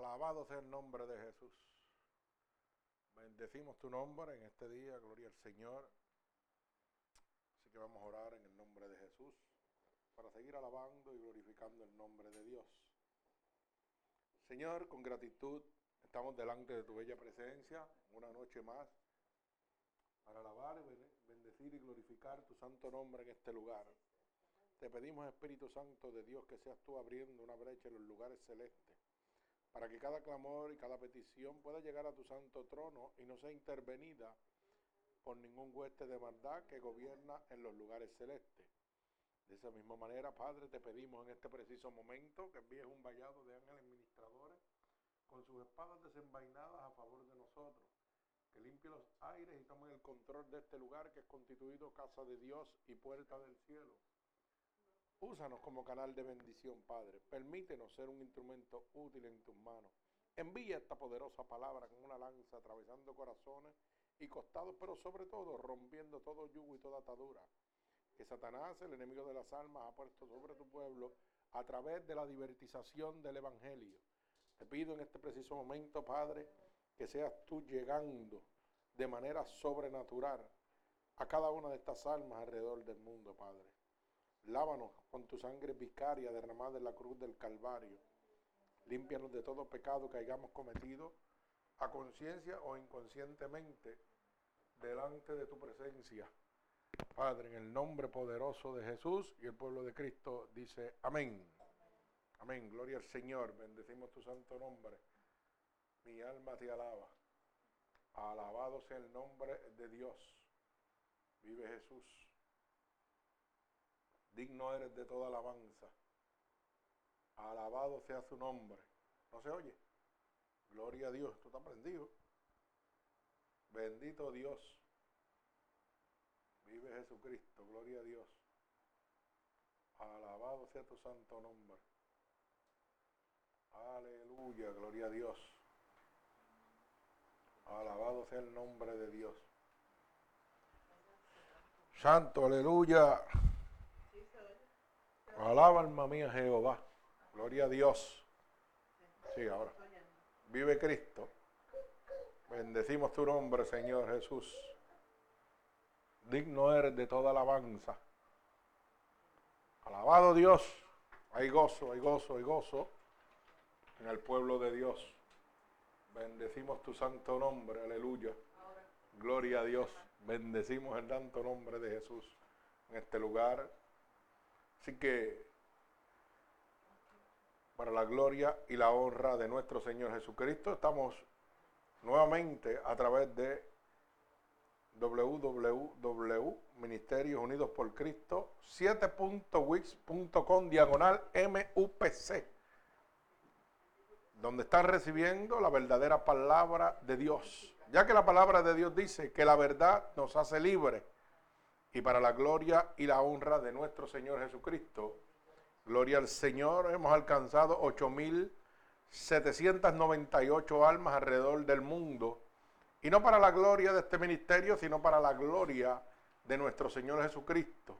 Alabado sea el nombre de Jesús. Bendecimos tu nombre en este día, gloria al Señor. Así que vamos a orar en el nombre de Jesús para seguir alabando y glorificando el nombre de Dios. Señor, con gratitud estamos delante de tu bella presencia una noche más para alabar, bendecir y glorificar tu santo nombre en este lugar. Te pedimos, Espíritu Santo de Dios, que seas tú abriendo una brecha en los lugares celestes para que cada clamor y cada petición pueda llegar a tu santo trono y no sea intervenida por ningún hueste de maldad que gobierna en los lugares celestes. De esa misma manera, Padre, te pedimos en este preciso momento que envíes un vallado de ángeles ministradores con sus espadas desenvainadas a favor de nosotros, que limpie los aires y tome el control de este lugar que es constituido casa de Dios y puerta del cielo Úsanos como canal de bendición, Padre. Permítenos ser un instrumento útil en tus manos. Envía esta poderosa palabra con una lanza atravesando corazones y costados, pero sobre todo rompiendo todo yugo y toda atadura que Satanás, el enemigo de las almas, ha puesto sobre tu pueblo a través de la divertización del Evangelio. Te pido en este preciso momento, Padre, que seas tú llegando de manera sobrenatural a cada una de estas almas alrededor del mundo, Padre. Lávanos con tu sangre vicaria derramada en la cruz del Calvario. Límpianos de todo pecado que hayamos cometido a conciencia o inconscientemente delante de tu presencia. Padre, en el nombre poderoso de Jesús y el pueblo de Cristo dice amén. Amén. Gloria al Señor. Bendecimos tu santo nombre. Mi alma te alaba. Alabado sea el nombre de Dios. Vive Jesús. Digno eres de toda alabanza. Alabado sea su nombre. ¿No se oye? Gloria a Dios. Esto está prendido. Bendito Dios. Vive Jesucristo. Gloria a Dios. Alabado sea tu santo nombre. Aleluya. Gloria a Dios. Alabado sea el nombre de Dios. Santo, aleluya. Alaba alma mía Jehová. Gloria a Dios. Sí, ahora. Vive Cristo. Bendecimos tu nombre, Señor Jesús. Digno eres de toda alabanza. Alabado Dios. Hay gozo, hay gozo, hay gozo en el pueblo de Dios. Bendecimos tu santo nombre, aleluya. Gloria a Dios. Bendecimos el santo nombre de Jesús en este lugar Así que, para la gloria y la honra de nuestro Señor Jesucristo, estamos nuevamente a través de www Ministerios Unidos por Cristo 7.wix.com diagonal MUPC, donde están recibiendo la verdadera palabra de Dios, ya que la palabra de Dios dice que la verdad nos hace libres y para la gloria y la honra de nuestro Señor Jesucristo. Gloria al Señor, hemos alcanzado 8.798 almas alrededor del mundo. Y no para la gloria de este ministerio, sino para la gloria de nuestro Señor Jesucristo.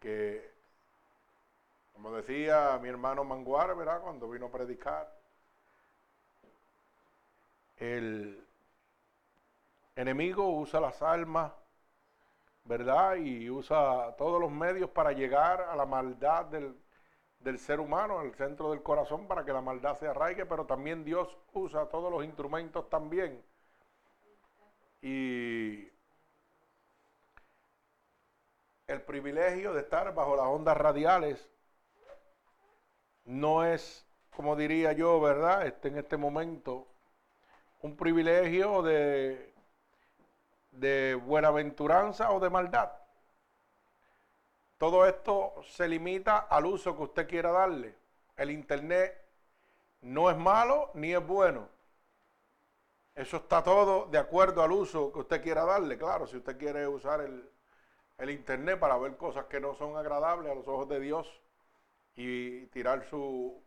Que, como decía mi hermano Manguar, ¿verdad? Cuando vino a predicar, el enemigo usa las almas ¿verdad? Y usa todos los medios para llegar a la maldad del, ser humano, al centro del corazón, para que la maldad se arraigue, pero también Dios usa todos los instrumentos también. Y el privilegio de estar bajo las ondas radiales no es, como diría yo, ¿verdad? Este, en este momento, un privilegio de de buenaventuranza o de maldad. Todo esto se limita al uso que usted quiera darle. El Internet no es malo ni es bueno. Eso está todo de acuerdo al uso que usted quiera darle. Claro, si usted quiere usar el, el Internet para ver cosas que no son agradables a los ojos de Dios y tirar su,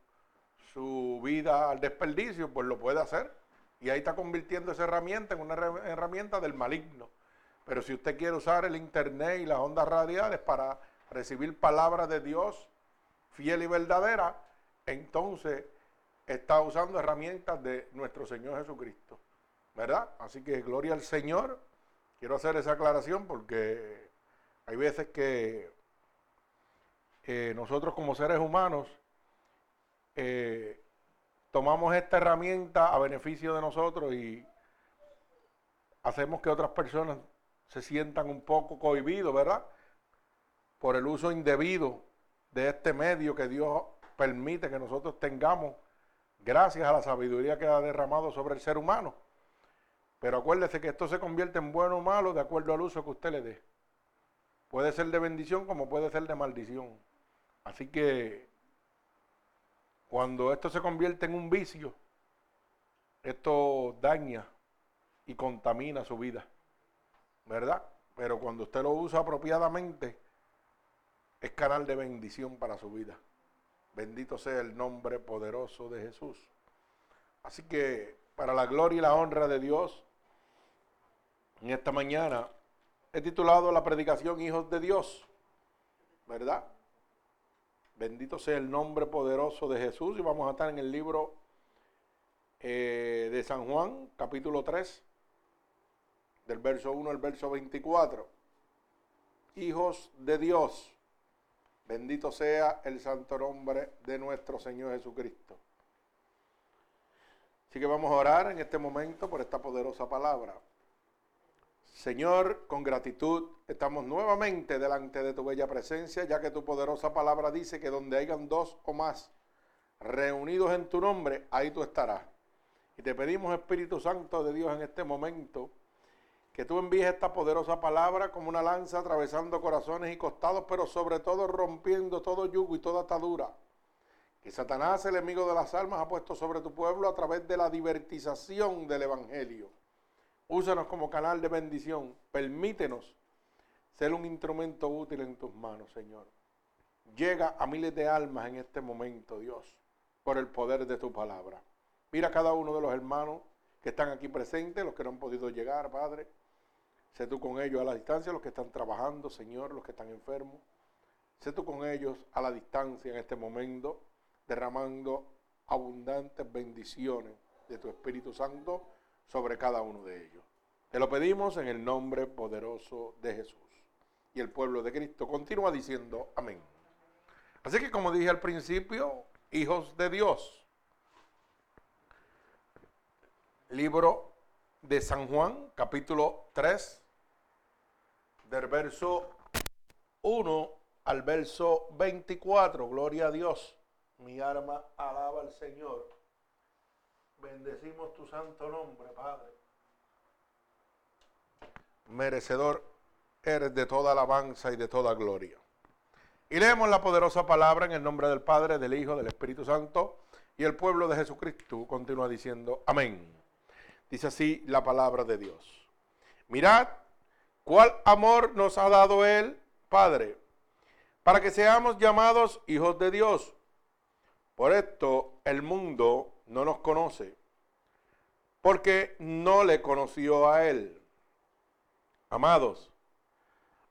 su vida al desperdicio, pues lo puede hacer. Y ahí está convirtiendo esa herramienta en una herramienta del maligno. Pero si usted quiere usar el internet y las ondas radiales para recibir palabras de Dios fiel y verdadera, entonces está usando herramientas de nuestro Señor Jesucristo. ¿Verdad? Así que gloria al Señor. Quiero hacer esa aclaración porque hay veces que eh, nosotros como seres humanos eh, tomamos esta herramienta a beneficio de nosotros y hacemos que otras personas se sientan un poco cohibidos, ¿verdad? Por el uso indebido de este medio que Dios permite que nosotros tengamos gracias a la sabiduría que ha derramado sobre el ser humano. Pero acuérdese que esto se convierte en bueno o malo de acuerdo al uso que usted le dé. Puede ser de bendición como puede ser de maldición. Así que cuando esto se convierte en un vicio, esto daña y contamina su vida. ¿Verdad? Pero cuando usted lo usa apropiadamente, es canal de bendición para su vida. Bendito sea el nombre poderoso de Jesús. Así que para la gloria y la honra de Dios, en esta mañana he titulado la predicación Hijos de Dios, ¿verdad? Bendito sea el nombre poderoso de Jesús y vamos a estar en el libro eh, de San Juan, capítulo 3, del verso 1 al verso 24. Hijos de Dios. Bendito sea el santo nombre de nuestro Señor Jesucristo. Así que vamos a orar en este momento por esta poderosa palabra. Señor, con gratitud estamos nuevamente delante de tu bella presencia, ya que tu poderosa palabra dice que donde hayan dos o más reunidos en tu nombre, ahí tú estarás. Y te pedimos, Espíritu Santo de Dios, en este momento, que tú envíes esta poderosa palabra como una lanza atravesando corazones y costados, pero sobre todo rompiendo todo yugo y toda atadura. Que Satanás, el enemigo de las almas, ha puesto sobre tu pueblo a través de la divertización del Evangelio. Úsanos como canal de bendición. Permítenos ser un instrumento útil en tus manos, Señor. Llega a miles de almas en este momento, Dios, por el poder de tu palabra. Mira a cada uno de los hermanos que están aquí presentes, los que no han podido llegar, Padre. Sé tú con ellos a la distancia, los que están trabajando, Señor, los que están enfermos. Sé tú con ellos a la distancia en este momento, derramando abundantes bendiciones de tu Espíritu Santo sobre cada uno de ellos. Te lo pedimos en el nombre poderoso de Jesús. Y el pueblo de Cristo continúa diciendo amén. Así que como dije al principio, hijos de Dios. Libro de San Juan, capítulo 3, del verso 1 al verso 24. Gloria a Dios. Mi alma alaba al Señor. Bendecimos tu santo nombre, Padre. Merecedor eres de toda alabanza y de toda gloria. Y leemos la poderosa palabra en el nombre del Padre, del Hijo, del Espíritu Santo y el pueblo de Jesucristo continúa diciendo amén. Dice así la palabra de Dios. Mirad ¿Cuál amor nos ha dado Él, Padre? Para que seamos llamados hijos de Dios. Por esto el mundo no nos conoce, porque no le conoció a Él. Amados,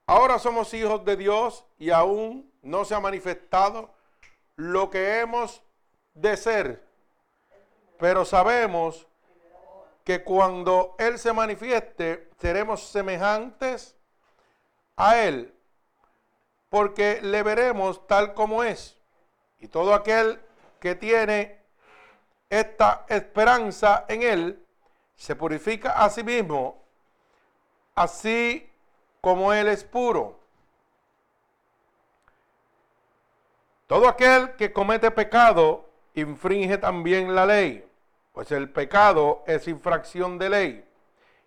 ahora somos hijos de Dios y aún no se ha manifestado lo que hemos de ser, pero sabemos que cuando Él se manifieste, seremos semejantes a Él, porque le veremos tal como es. Y todo aquel que tiene esta esperanza en Él, se purifica a sí mismo, así como Él es puro. Todo aquel que comete pecado infringe también la ley pues el pecado es infracción de ley.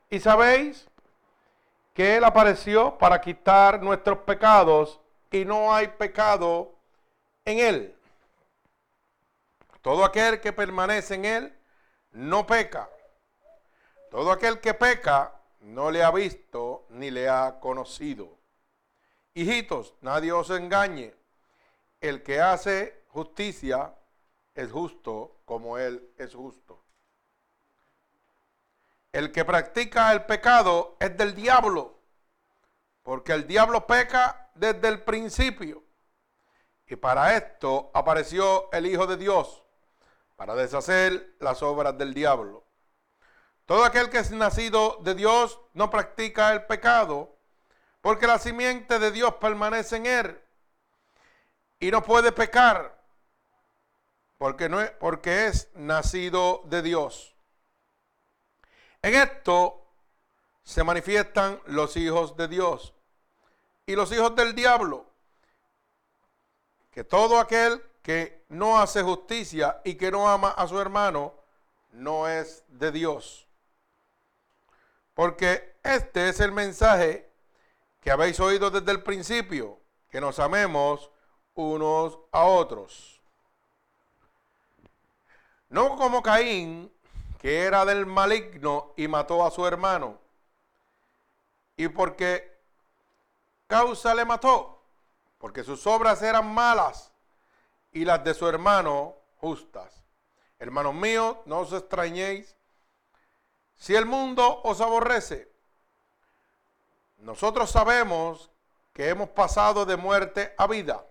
Y sabéis que Él apareció para quitar nuestros pecados y no hay pecado en Él. Todo aquel que permanece en Él no peca. Todo aquel que peca no le ha visto ni le ha conocido. Hijitos, nadie os engañe. El que hace justicia es justo como Él es justo. El que practica el pecado es del diablo, porque el diablo peca desde el principio. Y para esto apareció el Hijo de Dios, para deshacer las obras del diablo. Todo aquel que es nacido de Dios no practica el pecado, porque la simiente de Dios permanece en él y no puede pecar, porque, no es, porque es nacido de Dios. En esto se manifiestan los hijos de Dios y los hijos del diablo, que todo aquel que no hace justicia y que no ama a su hermano, no es de Dios. Porque este es el mensaje que habéis oído desde el principio, que nos amemos unos a otros. No como Caín, que era del maligno y mató a su hermano. ¿Y por qué causa le mató? Porque sus obras eran malas y las de su hermano justas. Hermanos míos, no os extrañéis si el mundo os aborrece, nosotros sabemos que hemos pasado de muerte a vida,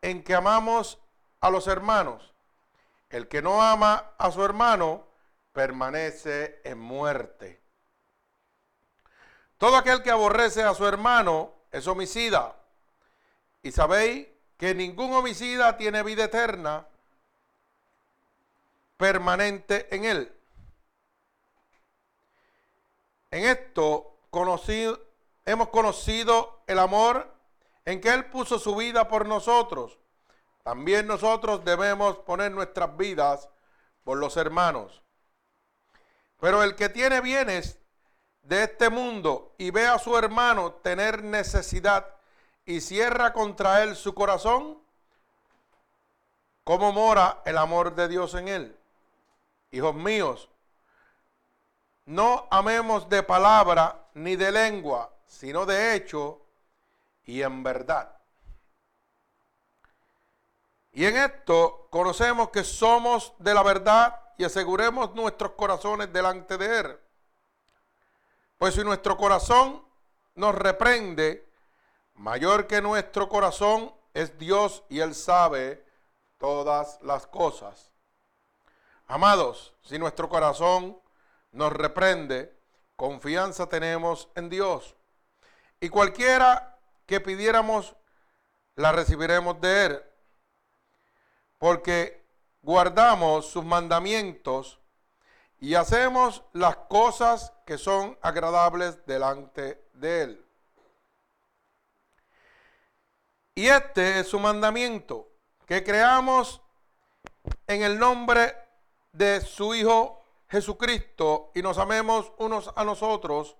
en que amamos a los hermanos. El que no ama a su hermano permanece en muerte. Todo aquel que aborrece a su hermano es homicida. Y sabéis que ningún homicida tiene vida eterna permanente en él. En esto hemos conocido el amor en que Él puso su vida por nosotros. También nosotros debemos poner nuestras vidas por los hermanos. Pero el que tiene bienes de este mundo y ve a su hermano tener necesidad y cierra contra él su corazón, ¿cómo mora el amor de Dios en él? Hijos míos, no amemos de palabra ni de lengua, sino de hecho y en verdad. Y en esto conocemos que somos de la verdad y aseguremos nuestros corazones delante de Él. Pues si nuestro corazón nos reprende, mayor que nuestro corazón es Dios y Él sabe todas las cosas. Amados, si nuestro corazón nos reprende, confianza tenemos en Dios. Y cualquiera que pidiéramos, la recibiremos de Él. Porque guardamos sus mandamientos y hacemos las cosas que son agradables delante de Él. Y este es su mandamiento, que creamos en el nombre de su Hijo Jesucristo y nos amemos unos a nosotros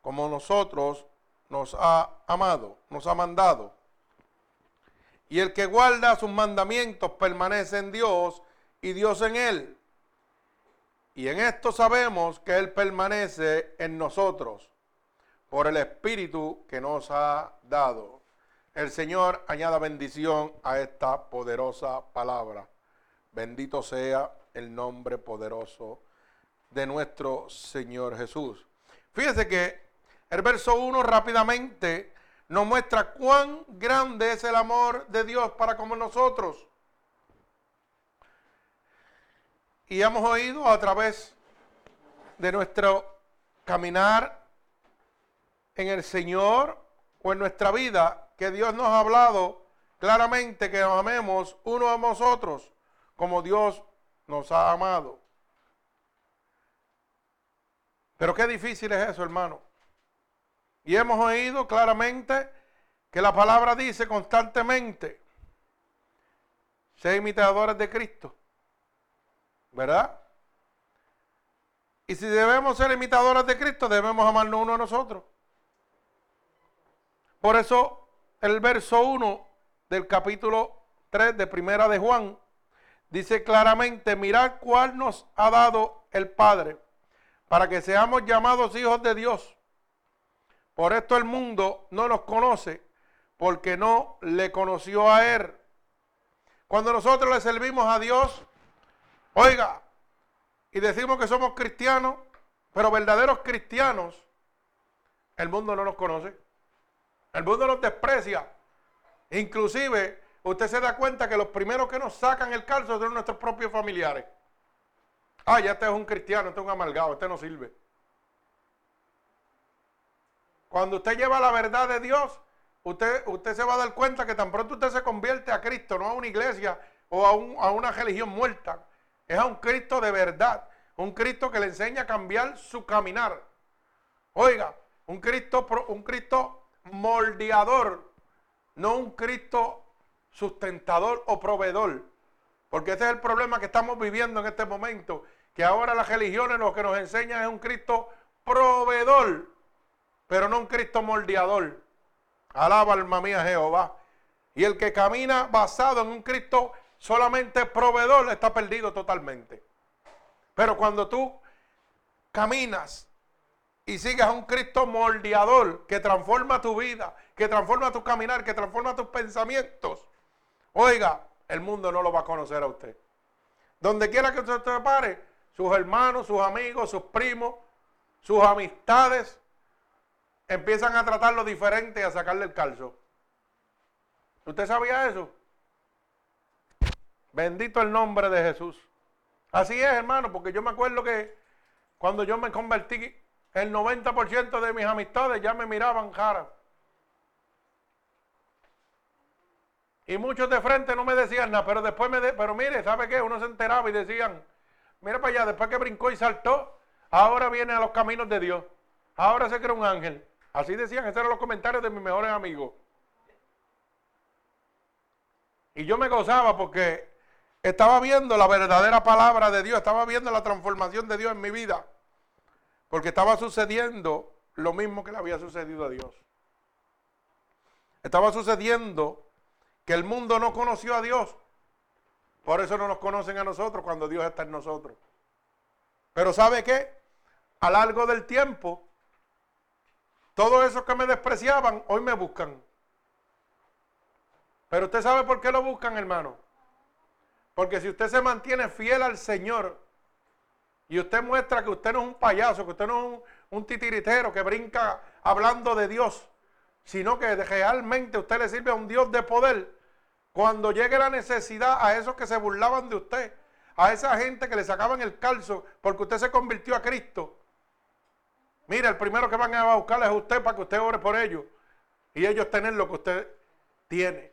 como nosotros nos ha amado, nos ha mandado. Y el que guarda sus mandamientos permanece en Dios y Dios en él. Y en esto sabemos que Él permanece en nosotros por el Espíritu que nos ha dado. El Señor añada bendición a esta poderosa palabra. Bendito sea el nombre poderoso de nuestro Señor Jesús. Fíjese que el verso 1 rápidamente nos muestra cuán grande es el amor de Dios para con nosotros. Y hemos oído a través de nuestro caminar en el Señor o en nuestra vida que Dios nos ha hablado claramente que nos amemos uno a nosotros como Dios nos ha amado. Pero qué difícil es eso, hermano. Y hemos oído claramente que la palabra dice constantemente, ser imitadores de Cristo. ¿Verdad? Y si debemos ser imitadores de Cristo, debemos amarnos uno a nosotros. Por eso el verso 1 del capítulo 3 de Primera de Juan dice claramente, mirad cuál nos ha dado el Padre para que seamos llamados hijos de Dios. Por esto el mundo no nos conoce porque no le conoció a Él. Cuando nosotros le servimos a Dios, oiga, y decimos que somos cristianos, pero verdaderos cristianos, el mundo no nos conoce. El mundo nos desprecia. Inclusive usted se da cuenta que los primeros que nos sacan el calzo son nuestros propios familiares. Ah, ya este es un cristiano, este es un amargado, este no sirve. Cuando usted lleva la verdad de Dios, usted, usted se va a dar cuenta que tan pronto usted se convierte a Cristo, no a una iglesia o a, a una religión muerta, es a un Cristo de verdad, un Cristo que le enseña a cambiar su caminar. Oiga, un Cristo, un Cristo moldeador, no un Cristo sustentador o proveedor. Porque ese es el problema que estamos viviendo en este momento, que ahora las religiones lo que nos enseñan es un Cristo proveedor, pero no un Cristo moldeador. Alaba alma mía Jehová. Y el que camina basado en un Cristo solamente proveedor está perdido totalmente. Pero cuando tú caminas y sigues a un Cristo moldeador que transforma tu vida, que transforma tu caminar, que transforma tus pensamientos, oiga, el mundo no lo va a conocer a usted. Donde quiera que usted se pare, sus hermanos, sus amigos, sus primos, sus amistades, empiezan a tratarlo diferente y a sacarle el calzo. ¿Usted sabía eso? Bendito el nombre de Jesús. Así es, hermano, porque yo me acuerdo que cuando yo me convertí, el 90% de mis amistades ya me miraban cara. Y muchos de frente no me decían nada, pero después me... pero mire, ¿sabe qué? Uno se enteraba y decían, mira para allá, después que brincó y saltó, ahora viene a los caminos de Dios. Ahora se cree un ángel. Así decían, esos eran los comentarios de mis mejores amigos. Y yo me gozaba porque estaba viendo la verdadera palabra de Dios, estaba viendo la transformación de Dios en mi vida. Porque estaba sucediendo lo mismo que le había sucedido a Dios. Estaba sucediendo que el mundo no conoció a Dios. Por eso no nos conocen a nosotros cuando Dios está en nosotros. Pero ¿sabe qué? A largo del tiempo, todos esos que me despreciaban, hoy me buscan. Pero usted sabe por qué lo buscan, hermano. Porque si usted se mantiene fiel al Señor y usted muestra que usted no es un payaso, que usted no es un titiritero que brinca hablando de Dios, sino que realmente usted le sirve a un Dios de poder, cuando llegue la necesidad a esos que se burlaban de usted, a esa gente que le sacaban el calzo porque usted se convirtió a Cristo. Mira, el primero que van a buscar es usted para que usted ore por ellos y ellos tener lo que usted tiene.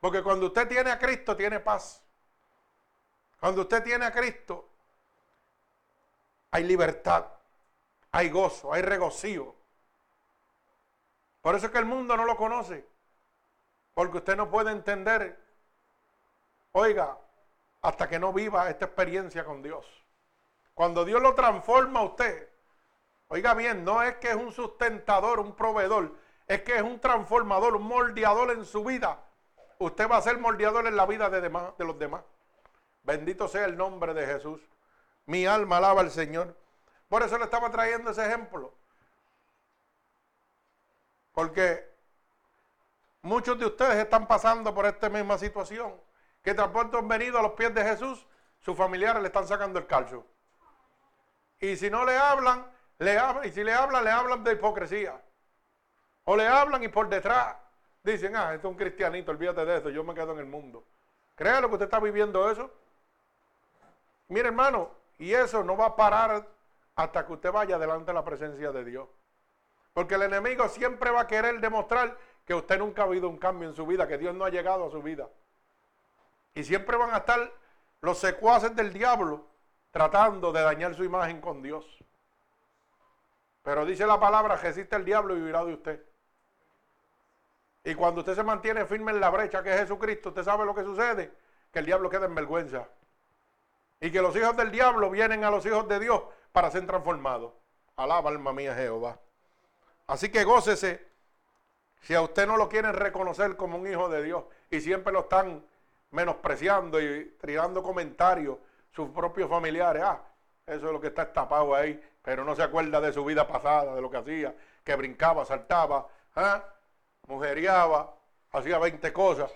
Porque cuando usted tiene a Cristo, tiene paz. Cuando usted tiene a Cristo, hay libertad, hay gozo, hay regocijo. Por eso es que el mundo no lo conoce. Porque usted no puede entender Oiga, hasta que no viva esta experiencia con Dios. Cuando Dios lo transforma a usted, oiga bien, no es que es un sustentador, un proveedor, es que es un transformador, un moldeador en su vida. Usted va a ser moldeador en la vida de, demás, de los demás. Bendito sea el nombre de Jesús. Mi alma alaba al Señor. Por eso le estaba trayendo ese ejemplo. Porque muchos de ustedes están pasando por esta misma situación que tan han venido a los pies de Jesús, sus familiares le están sacando el calcio. Y si no le hablan, le hablan, y si le hablan, le hablan de hipocresía. O le hablan y por detrás dicen, ah, esto es un cristianito, olvídate de eso, yo me quedo en el mundo. Créalo que usted está viviendo eso. Mire, hermano, y eso no va a parar hasta que usted vaya delante de la presencia de Dios. Porque el enemigo siempre va a querer demostrar que usted nunca ha habido un cambio en su vida, que Dios no ha llegado a su vida. Y siempre van a estar los secuaces del diablo tratando de dañar su imagen con Dios. Pero dice la palabra, resiste el diablo y vivirá de usted. Y cuando usted se mantiene firme en la brecha que es Jesucristo, usted sabe lo que sucede, que el diablo queda en vergüenza. Y que los hijos del diablo vienen a los hijos de Dios para ser transformados. Alaba alma mía Jehová. Así que gócese si a usted no lo quieren reconocer como un hijo de Dios y siempre lo están menospreciando y tirando comentarios sus propios familiares. Ah, eso es lo que está estapado ahí, pero no se acuerda de su vida pasada, de lo que hacía, que brincaba, saltaba, ¿ah? mujeriaba, hacía 20 cosas.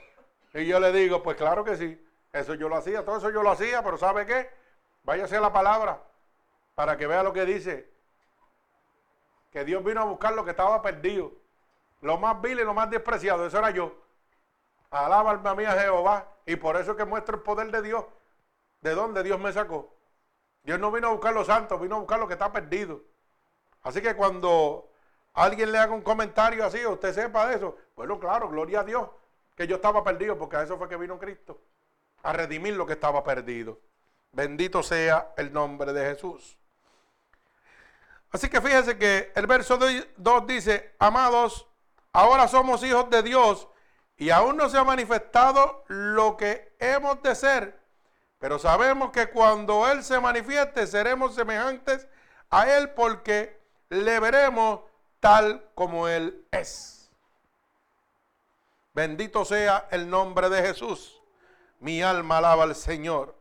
Y yo le digo, pues claro que sí, eso yo lo hacía, todo eso yo lo hacía, pero ¿sabe qué? Váyase a la palabra para que vea lo que dice. Que Dios vino a buscar lo que estaba perdido. Lo más vil y lo más despreciado, eso era yo. Alaba alma mía Jehová. Y por eso que muestro el poder de Dios. ¿De dónde Dios me sacó? Dios no vino a buscar los santos, vino a buscar lo que está perdido. Así que cuando alguien le haga un comentario así, usted sepa de eso, bueno, claro, gloria a Dios, que yo estaba perdido, porque a eso fue que vino Cristo, a redimir lo que estaba perdido. Bendito sea el nombre de Jesús. Así que fíjense que el verso 2 dice, amados, ahora somos hijos de Dios y aún no se ha manifestado lo que hemos de ser, pero sabemos que cuando Él se manifieste seremos semejantes a Él porque le veremos tal como Él es. Bendito sea el nombre de Jesús. Mi alma alaba al Señor.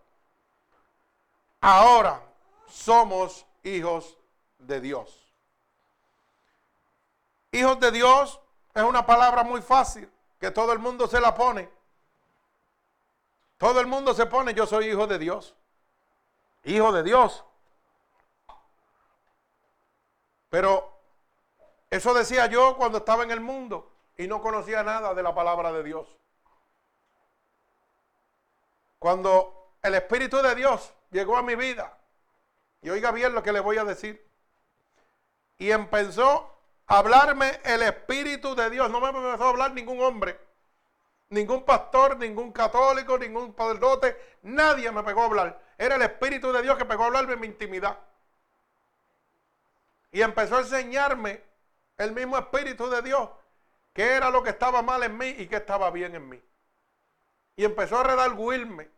Ahora somos hijos de Dios. Hijos de Dios es una palabra muy fácil, que todo el mundo se la pone. Todo el mundo se pone, yo soy hijo de Dios. Hijo de Dios. Pero eso decía yo cuando estaba en el mundo y no conocía nada de la palabra de Dios. Cuando el Espíritu de Dios llegó a mi vida, y oiga bien lo que le voy a decir, y empezó hablarme el Espíritu de Dios, no me empezó a hablar ningún hombre, ningún pastor, ningún católico, ningún padrote, nadie me pegó a hablar. Era el Espíritu de Dios que pegó a hablarme en mi intimidad. Y empezó a enseñarme el mismo Espíritu de Dios qué era lo que estaba mal en mí y qué estaba bien en mí. Y empezó a redarguirme.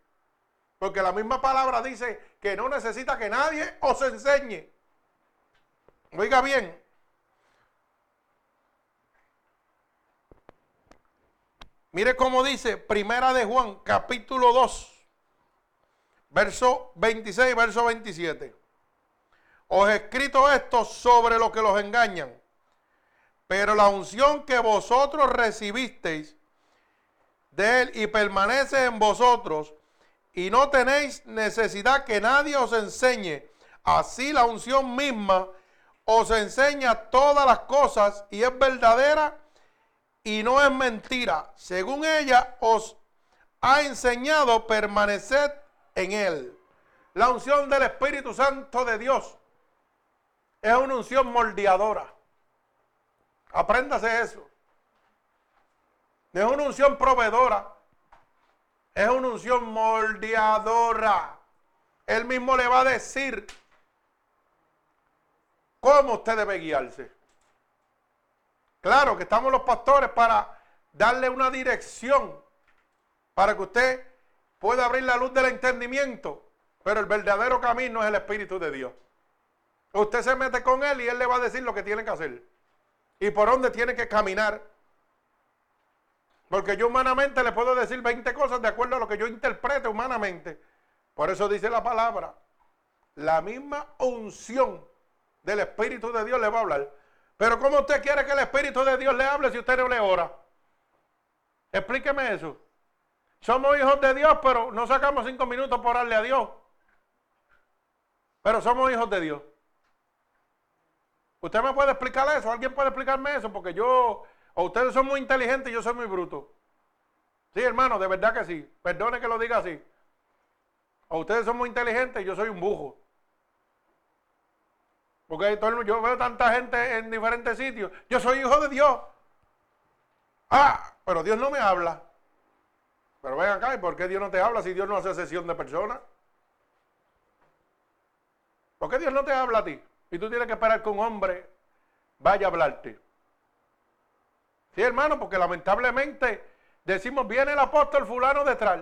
Porque la misma palabra dice que no necesita que nadie os enseñe. Oiga bien. Mire cómo dice Primera de Juan, capítulo 2, verso 26, verso 27. Os he escrito esto sobre lo que los engañan, pero la unción que vosotros recibisteis de él y permanece en vosotros, y no tenéis necesidad que nadie os enseñe. Así la unción misma os enseña todas las cosas y es verdadera y no es mentira. Según ella os ha enseñado, permaneced en él. La unción del Espíritu Santo de Dios es una unción moldeadora. Apréndase eso. Es una unción proveedora. Es una unción moldeadora. Él mismo le va a decir cómo usted debe guiarse. Claro que estamos los pastores para darle una dirección, para que usted pueda abrir la luz del entendimiento, pero el verdadero camino es el Espíritu de Dios. Usted se mete con Él y Él le va a decir lo que tiene que hacer y por dónde tiene que caminar. Porque yo humanamente le puedo decir 20 cosas de acuerdo a lo que yo interprete humanamente. Por eso dice la palabra, la misma unción del Espíritu de Dios le va a hablar. Pero ¿cómo usted quiere que el Espíritu de Dios le hable si usted no le ora? Explíqueme eso. Somos hijos de Dios, pero no sacamos cinco minutos por orarle a Dios. Pero somos hijos de Dios. ¿Usted me puede explicar eso? ¿Alguien puede explicarme eso? Porque yo, o ustedes son muy inteligentes y yo soy muy bruto. Sí, hermano, de verdad que sí. Perdone que lo diga así. O ustedes son muy inteligentes y yo soy un bujo. Porque yo veo tanta gente en diferentes sitios. Yo soy hijo de Dios. Ah, pero Dios no me habla. Pero ven acá, ¿y por qué Dios no te habla si Dios no hace sesión de personas? ¿Por qué Dios no te habla a ti? Y tú tienes que esperar que un hombre vaya a hablarte. Sí, hermano, porque lamentablemente decimos, viene el apóstol fulano detrás.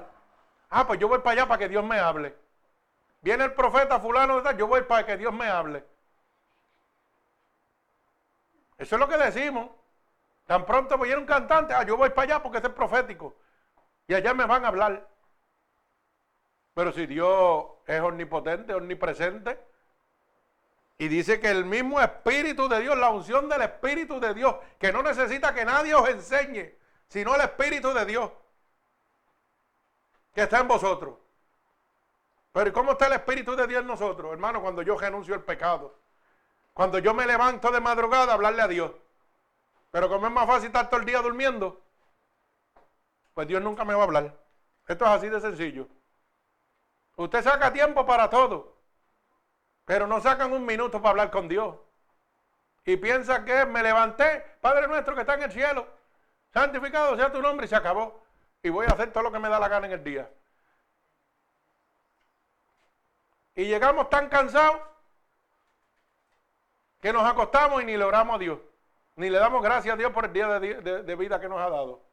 Ah, pues yo voy para allá para que Dios me hable. Viene el profeta fulano detrás, yo voy para que Dios me hable. Eso es lo que decimos. Tan pronto viene un cantante, ah, yo voy para allá porque es profético. Y allá me van a hablar. Pero si Dios es omnipotente, omnipresente, y dice que el mismo Espíritu de Dios, la unción del Espíritu de Dios, que no necesita que nadie os enseñe, sino el Espíritu de Dios, que está en vosotros. Pero ¿cómo está el Espíritu de Dios en nosotros, hermano? Cuando yo renuncio el pecado. Cuando yo me levanto de madrugada a hablarle a Dios. Pero como es más fácil estar todo el día durmiendo. pues Dios nunca me va a hablar. Esto es así de sencillo. Usted saca tiempo para todo, pero no sacan un minuto para hablar con Dios. Y piensa que me levanté, Padre nuestro que está en el cielo, santificado sea tu nombre y se acabó. Y voy a hacer todo lo que me da la gana en el día. Y llegamos tan cansados que nos acostamos y ni le oramos a Dios. Ni le damos gracias a Dios por el día de, vida que nos ha dado.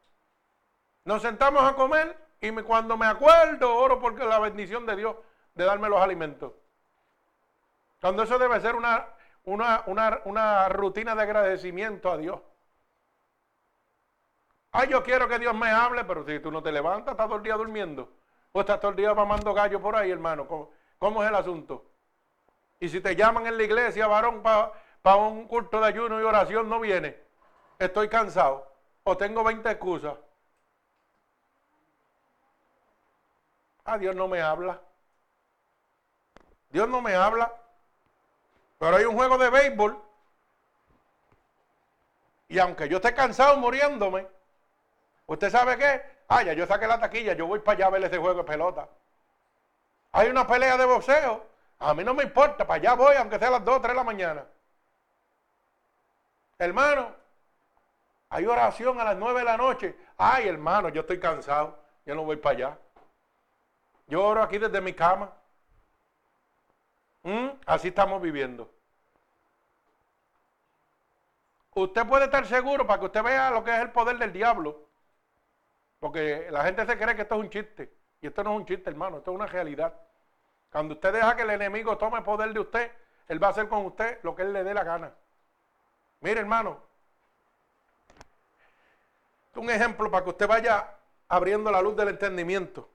Nos sentamos a comer y cuando me acuerdo oro por la bendición de Dios de darme los alimentos. Cuando eso debe ser una, una, una rutina de agradecimiento a Dios. Ay, yo quiero que Dios me hable, pero si tú no te levantas, estás todo el día durmiendo. O estás todo el día mamando gallo por ahí, hermano. ¿Cómo, es el asunto? Y si te llaman en la iglesia, varón, para un culto de ayuno y oración, no viene. Estoy cansado. O tengo 20 excusas. Ah, Dios no me habla. Dios no me habla. Pero hay un juego de béisbol. Y aunque yo esté cansado muriéndome, ¿usted sabe qué? Ah, ya yo saqué la taquilla, yo voy para allá a ver ese juego de pelota. Hay una pelea de boxeo. A mí no me importa, para allá voy, aunque sea a las 2 o 3 de la mañana. Hermano, hay oración a las 9 de la noche. Ay, hermano, yo estoy cansado, yo no voy para allá. Yo oro aquí desde mi cama. ¿Mm? Así estamos viviendo. Usted puede estar seguro para que usted vea lo que es el poder del diablo. Porque la gente se cree que esto es un chiste. Y esto no es un chiste, hermano. Esto es una realidad. Cuando usted deja que el enemigo tome poder de usted, él va a hacer con usted lo que él le dé la gana. Mire, hermano. Un ejemplo para que usted vaya abriendo la luz del entendimiento.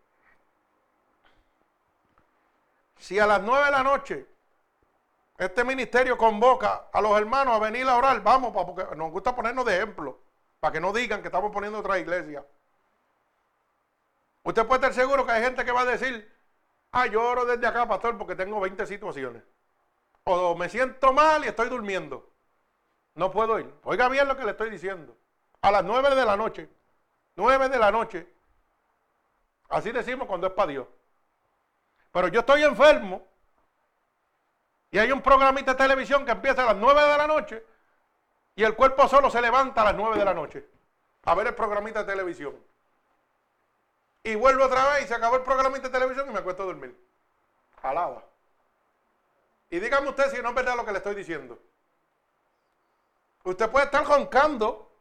Si a las nueve de la noche este ministerio convoca a los hermanos a venir a orar, vamos, porque nos gusta ponernos de ejemplo, para que no digan que estamos poniendo otra iglesia. Usted puede estar seguro que hay gente que va a decir, ah, yo oro desde acá, pastor, porque tengo 20 situaciones. O me siento mal y estoy durmiendo. No puedo ir. Oiga bien lo que le estoy diciendo. A las nueve de la noche. Nueve de la noche. Así decimos cuando es para Dios. Pero yo estoy enfermo y hay un programita de televisión que empieza a las 9 de la noche y el cuerpo solo se levanta a las 9 de la noche a ver el programita de televisión. Y vuelvo otra vez y se acabó el programita de televisión y me acuesto a dormir. Alaba. Y dígame usted si no es verdad lo que le estoy diciendo. Usted puede estar roncando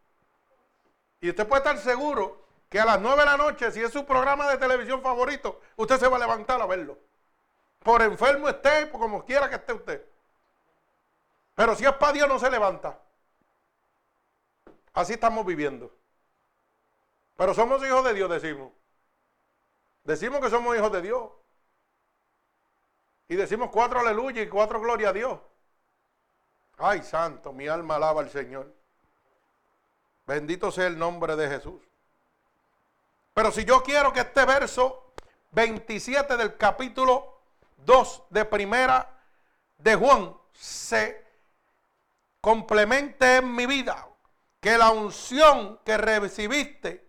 y usted puede estar seguro que a las 9 de la noche, si es su programa de televisión favorito, usted se va a levantar a verlo. Por enfermo esté, por como quiera que esté usted. Pero si es para Dios, no se levanta. Así estamos viviendo. Pero somos hijos de Dios, decimos. Decimos que somos hijos de Dios. Y decimos cuatro aleluya y cuatro gloria a Dios. Ay, santo, mi alma alaba al Señor. Bendito sea el nombre de Jesús. Pero si yo quiero que este verso 27 del capítulo 2 de primera de Juan se complemente en mi vida, que la unción que recibiste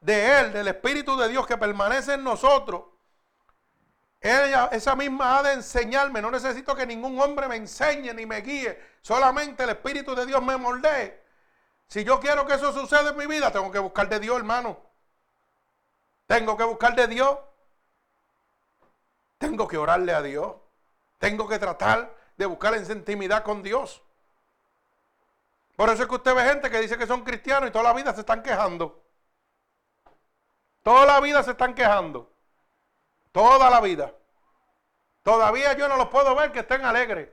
de Él, del Espíritu de Dios que permanece en nosotros, ella, esa misma ha de enseñarme. No necesito que ningún hombre me enseñe ni me guíe. Solamente el Espíritu de Dios me moldee. Si yo quiero que eso suceda en mi vida, tengo que buscar de Dios, hermano. Tengo que buscar de Dios. Tengo que orarle a Dios. Tengo que tratar de buscar en intimidad con Dios. Por eso es que usted ve gente que dice que son cristianos y toda la vida se están quejando. Toda la vida se están quejando. Toda la vida. Todavía yo no los puedo ver que estén alegres.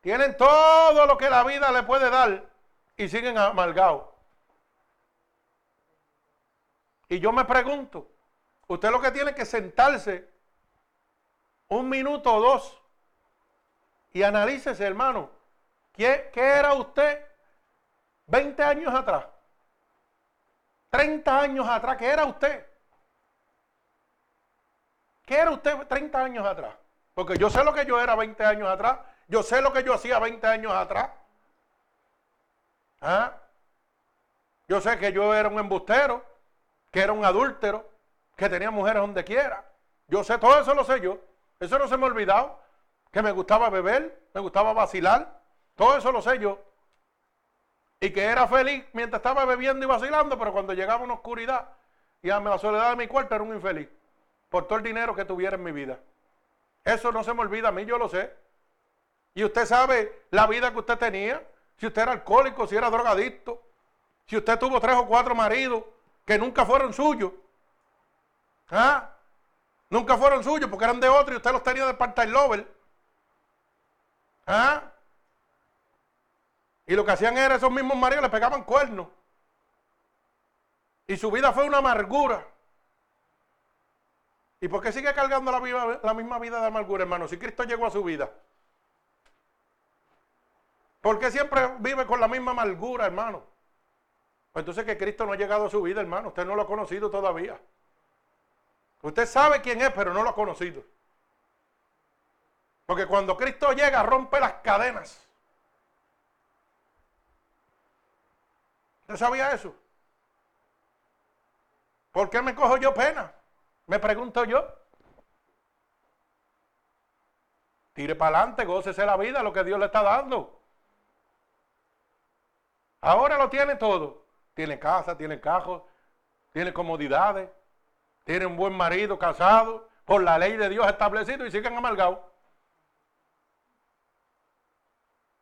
Tienen todo lo que la vida le puede dar y siguen amargados. Y yo me pregunto, usted lo que tiene que sentarse un minuto o dos y analícese, hermano, ¿qué, qué era usted 20 años atrás? 30 años atrás, ¿qué era usted? ¿Qué era usted 30 años atrás? Porque yo sé lo que yo era 20 años atrás. Yo sé lo que yo hacía 20 años atrás. ¿Ah? Yo sé que yo era un embustero, que era un adúltero, que tenía mujeres donde quiera. Yo sé, todo eso lo sé yo. Eso no se me ha olvidado. Que me gustaba beber, me gustaba vacilar. Todo eso lo sé yo. Y que era feliz mientras estaba bebiendo y vacilando, pero cuando llegaba una oscuridad y a la soledad de mi cuarto era un infeliz. Por todo el dinero que tuviera en mi vida. Eso no se me olvida a mí, yo lo sé. Y usted sabe la vida que usted tenía. Si usted era alcohólico, si era drogadicto. Si usted tuvo tres o cuatro maridos que nunca fueron suyos. ¿Ah? Nunca fueron suyos porque eran de otro y usted los tenía de part-time lover. ¿Ah? Y lo que hacían era esos mismos maridos le pegaban cuernos. Y su vida fue una amargura. ¿Y por qué sigue cargando la, la misma vida de amargura, hermano? Si Cristo llegó a su vida. ¿Por qué siempre vive con la misma amargura, hermano? Pues entonces que Cristo no ha llegado a su vida, hermano. Usted no lo ha conocido todavía. Usted sabe quién es, pero no lo ha conocido. Porque cuando Cristo llega, rompe las cadenas. ¿Usted sabía eso? ¿Por qué me cojo yo pena? Me pregunto yo. Tire para adelante, gócese la vida, lo que Dios le está dando. Ahora lo tiene todo. Tiene casa, tiene cajos, tiene comodidades, tiene un buen marido casado, por la ley de Dios establecido y siguen amargados.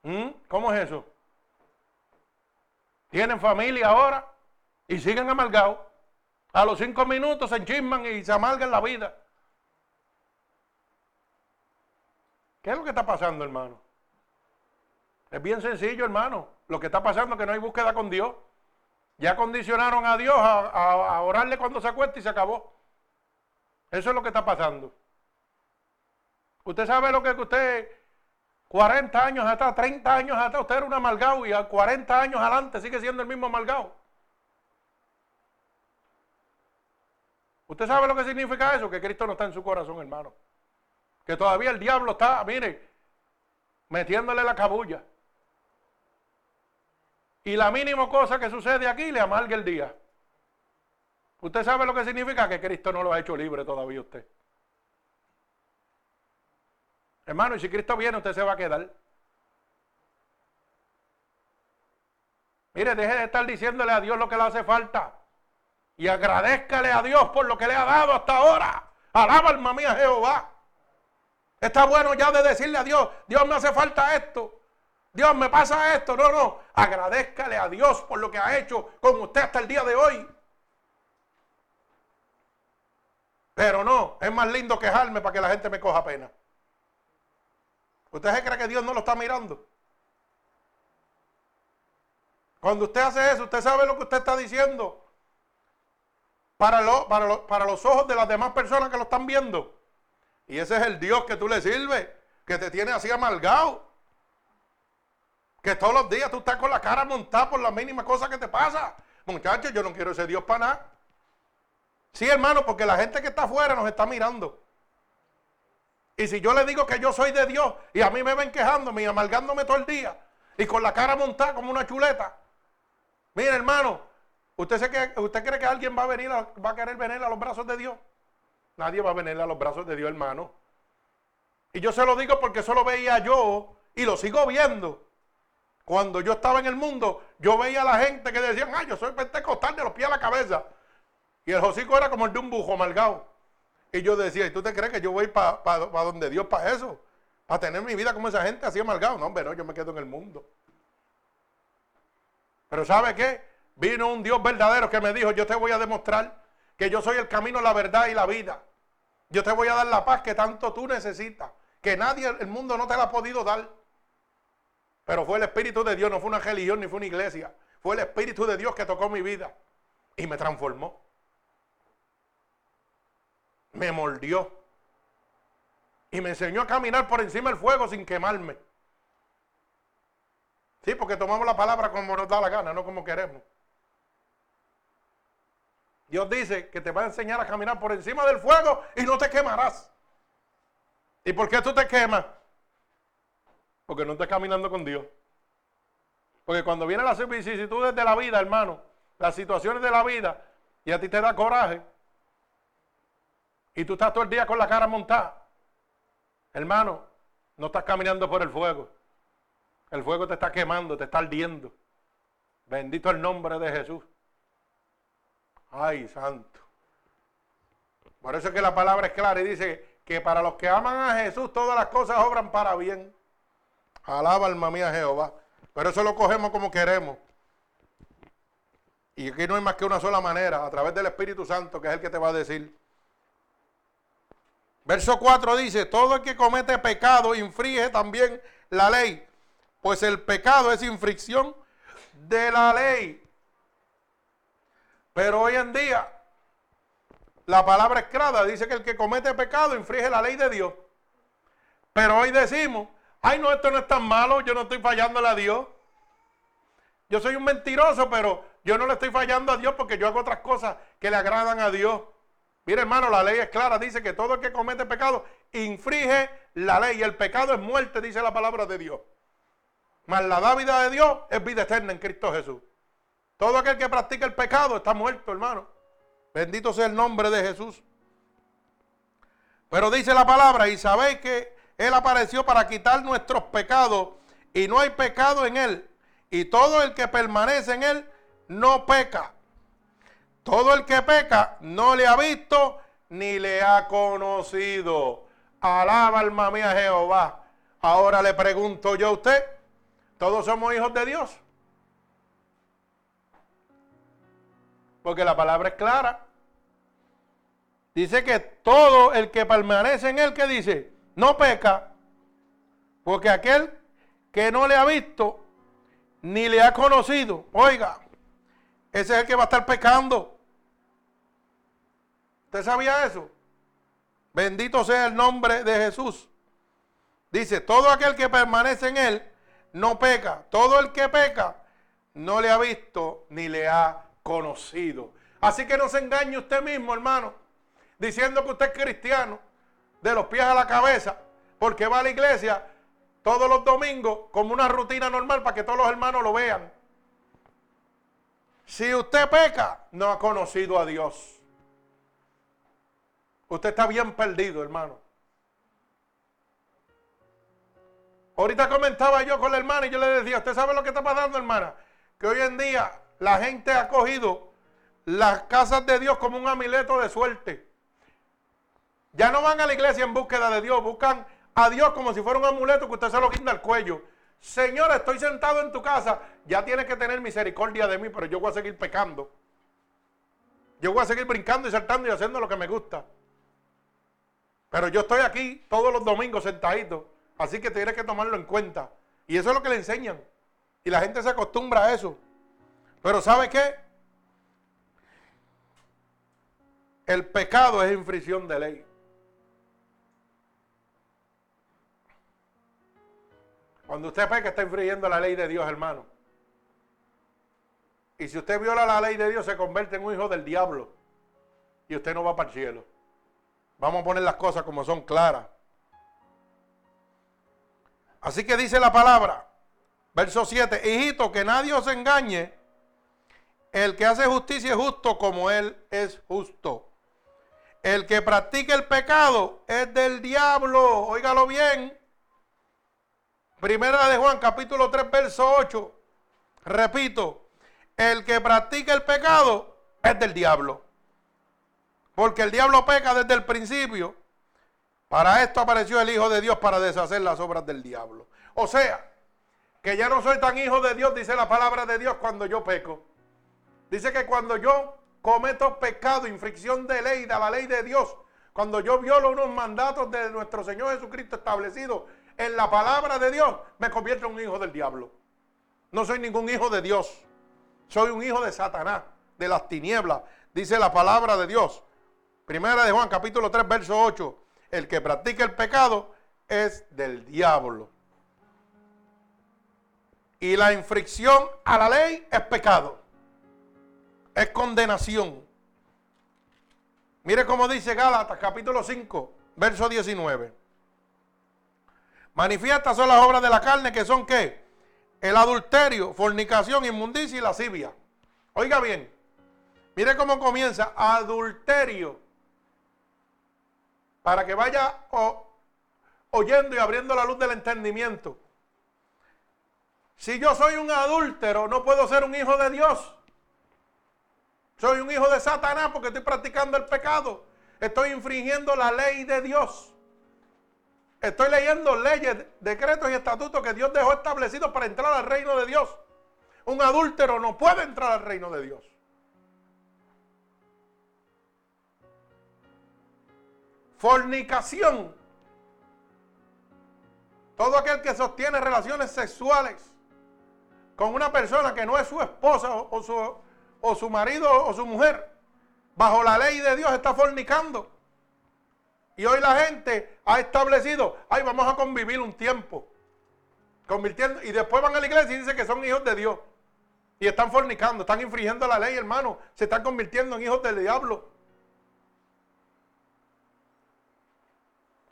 ¿Mm? ¿Cómo es eso? Tienen familia ahora y siguen amargados. A los cinco minutos se enchisman y se amargan la vida. ¿Qué es lo que está pasando, hermano? Es bien sencillo, hermano. Lo que está pasando es que no hay búsqueda con Dios. Ya condicionaron a Dios a, orarle cuando se acuesta y se acabó. Eso es lo que está pasando. Usted sabe lo que usted, 40 años atrás, 30 años atrás, usted era un amargado y a 40 años adelante sigue siendo el mismo amargado. ¿Usted sabe lo que significa eso? Que Cristo no está en su corazón, hermano. Que todavía el diablo está, mire, metiéndole la cabulla. Y la mínima cosa que sucede aquí le amarga el día. ¿Usted sabe lo que significa? Que Cristo no lo ha hecho libre todavía usted. Hermano, y si Cristo viene, usted se va a quedar. Mire, deje de estar diciéndole a Dios lo que le hace falta. Y agradezcale a Dios por lo que le ha dado hasta ahora. Alaba alma mía Jehová. Está bueno ya de decirle a Dios, Dios me hace falta esto. Dios me pasa esto. No, no. Agradezcale a Dios por lo que ha hecho con usted hasta el día de hoy. Pero no, es más lindo quejarme para que la gente me coja pena. ¿Usted se cree que Dios no lo está mirando? Cuando usted hace eso, usted sabe lo que usted está diciendo para, para, los ojos de las demás personas que lo están viendo. Y ese es el Dios que tú le sirves, que te tiene así amargado. Que todos los días tú estás con la cara montada por la mínima cosa que te pasa. Muchachos, yo no quiero ese Dios para nada. Sí, hermano, porque la gente que está afuera nos está mirando. Y si yo le digo que yo soy de Dios y a mí me ven quejándome y amargándome todo el día y con la cara montada como una chuleta. Mire, hermano, ¿Usted, que, ¿Usted cree que alguien va a venir va a querer venir a los brazos de Dios? Nadie va a venir a los brazos de Dios, hermano. Y yo se lo digo porque eso lo veía yo y lo sigo viendo. Cuando yo estaba en el mundo, yo veía a la gente que decían, ay, yo soy pentecostal de los pies a la cabeza. Y el hocico era como el de un bujo amargado. Y yo decía, ¿y tú te crees que yo voy para donde Dios para eso? Para tener mi vida como esa gente así amargado. No, hombre, no, yo me quedo en el mundo. Pero ¿sabe qué? Vino un Dios verdadero que me dijo, yo te voy a demostrar que yo soy el camino, la verdad y la vida. Yo te voy a dar la paz que tanto tú necesitas, que nadie, el mundo no te la ha podido dar. Pero fue el Espíritu de Dios, no fue una religión ni fue una iglesia. Fue el Espíritu de Dios que tocó mi vida y me transformó. Me mordió. Y me enseñó a caminar por encima del fuego sin quemarme. Sí, porque tomamos la palabra como nos da la gana, no como queremos. Dios dice que te va a enseñar a caminar por encima del fuego y no te quemarás. ¿Y por qué tú te quemas? Porque no estás caminando con Dios. Porque cuando vienen las vicisitudes de la vida, hermano, las situaciones de la vida y a ti te da coraje y tú estás todo el día con la cara montada, hermano, no estás caminando por el fuego. El fuego te está quemando, te está ardiendo. Bendito el nombre de Jesús. Ay, santo. Por eso es que la palabra es clara y dice que para los que aman a Jesús todas las cosas obran para bien. Alaba alma mía Jehová. Pero eso lo cogemos como queremos. Y aquí no hay más que una sola manera, a través del Espíritu Santo, que es el que te va a decir. Verso 4 dice, todo el que comete pecado infringe también la ley, pues el pecado es infracción de la ley. Pero hoy en día, la palabra escrada dice que el que comete pecado infringe la ley de Dios. Pero hoy decimos, ay no, esto no es tan malo, yo no estoy fallándole a Dios. Yo soy un mentiroso, pero yo no le estoy fallando a Dios porque yo hago otras cosas que le agradan a Dios. Mire hermano, la ley es clara, dice que todo el que comete pecado infringe la ley y el pecado es muerte, dice la palabra de Dios. Mas la vida de Dios es vida eterna en Cristo Jesús. Todo aquel que practica el pecado está muerto, hermano. Bendito sea el nombre de Jesús. Pero dice la palabra, y sabéis que Él apareció para quitar nuestros pecados, y no hay pecado en Él. Y todo el que permanece en Él no peca. Todo el que peca no le ha visto ni le ha conocido. Alaba alma mía Jehová. Ahora le pregunto yo a usted, ¿todos somos hijos de Dios? Porque la palabra es clara. Dice que todo el que permanece en él, que dice, no peca, porque aquel que no le ha visto ni le ha conocido, oiga, ese es el que va a estar pecando. ¿Usted sabía eso? Bendito sea el nombre de Jesús. Dice, todo aquel que permanece en él no peca. Todo el que peca no le ha visto ni le ha conocido. Así que no se engañe usted mismo, hermano, diciendo que usted es cristiano, de los pies a la cabeza, porque va a la iglesia todos los domingos como una rutina normal para que todos los hermanos lo vean. Si usted peca, no ha conocido a Dios. Usted está bien perdido, hermano. Ahorita comentaba yo con la hermana y yo le decía, ¿usted sabe lo que está pasando, hermana? Que hoy en día la gente ha cogido las casas de Dios como un amuleto de suerte. Ya no van a la iglesia en búsqueda de Dios, buscan a Dios como si fuera un amuleto que usted se lo quita al cuello. Señor, estoy sentado en tu casa, ya tienes que tener misericordia de mí, pero yo voy a seguir pecando. Yo voy a seguir brincando y saltando y haciendo lo que me gusta. Pero yo estoy aquí todos los domingos sentadito, así que tienes que tomarlo en cuenta. Y eso es lo que le enseñan. Y la gente se acostumbra a eso. Pero ¿sabe qué? El pecado es infracción de ley. Cuando usted peca está infringiendo la ley de Dios, hermano. Y si usted viola la ley de Dios, se convierte en un hijo del diablo. Y usted no va para el cielo. Vamos a poner las cosas como son claras. Así que dice la palabra, verso 7, hijito, que nadie os engañe. El que hace justicia es justo como él es justo. El que practica el pecado es del diablo. Óigalo bien. Primera de Juan, capítulo 3, verso 8. Repito, el que practica el pecado es del diablo. Porque el diablo peca desde el principio. Para esto apareció el Hijo de Dios para deshacer las obras del diablo. O sea, que ya no soy tan hijo de Dios, dice la palabra de Dios, cuando yo peco. Dice que cuando yo cometo pecado, infracción de ley, de la ley de Dios, cuando yo violo unos mandatos de nuestro Señor Jesucristo establecidos en la palabra de Dios, me convierto en un hijo del diablo. No soy ningún hijo de Dios. Soy un hijo de Satanás, de las tinieblas, dice la palabra de Dios. Primera de Juan, capítulo 3, verso 8. El que practica el pecado es del diablo. Y la infracción a la ley es pecado. Es condenación. Mire cómo dice Gálatas, capítulo 5, verso 19. Manifiestas son las obras de la carne que son qué? El adulterio, fornicación, inmundicia y lascivia. Oiga bien, mire cómo comienza, adulterio, para que vaya oyendo y abriendo la luz del entendimiento. Si yo soy un adúltero, no puedo ser un hijo de Dios. Soy un hijo de Satanás porque estoy practicando el pecado. Estoy infringiendo la ley de Dios. Estoy leyendo leyes, decretos y estatutos que Dios dejó establecidos para entrar al reino de Dios. Un adúltero no puede entrar al reino de Dios. Fornicación. Todo aquel que sostiene relaciones sexuales con una persona que no es su esposa o, su, o su marido o su mujer, bajo la ley de Dios está fornicando. Y hoy la gente ha establecido, ay, vamos a convivir un tiempo. Convirtiendo, y después van a la iglesia y dicen que son hijos de Dios. Y están fornicando, están infringiendo la ley, hermano. Se están convirtiendo en hijos del diablo.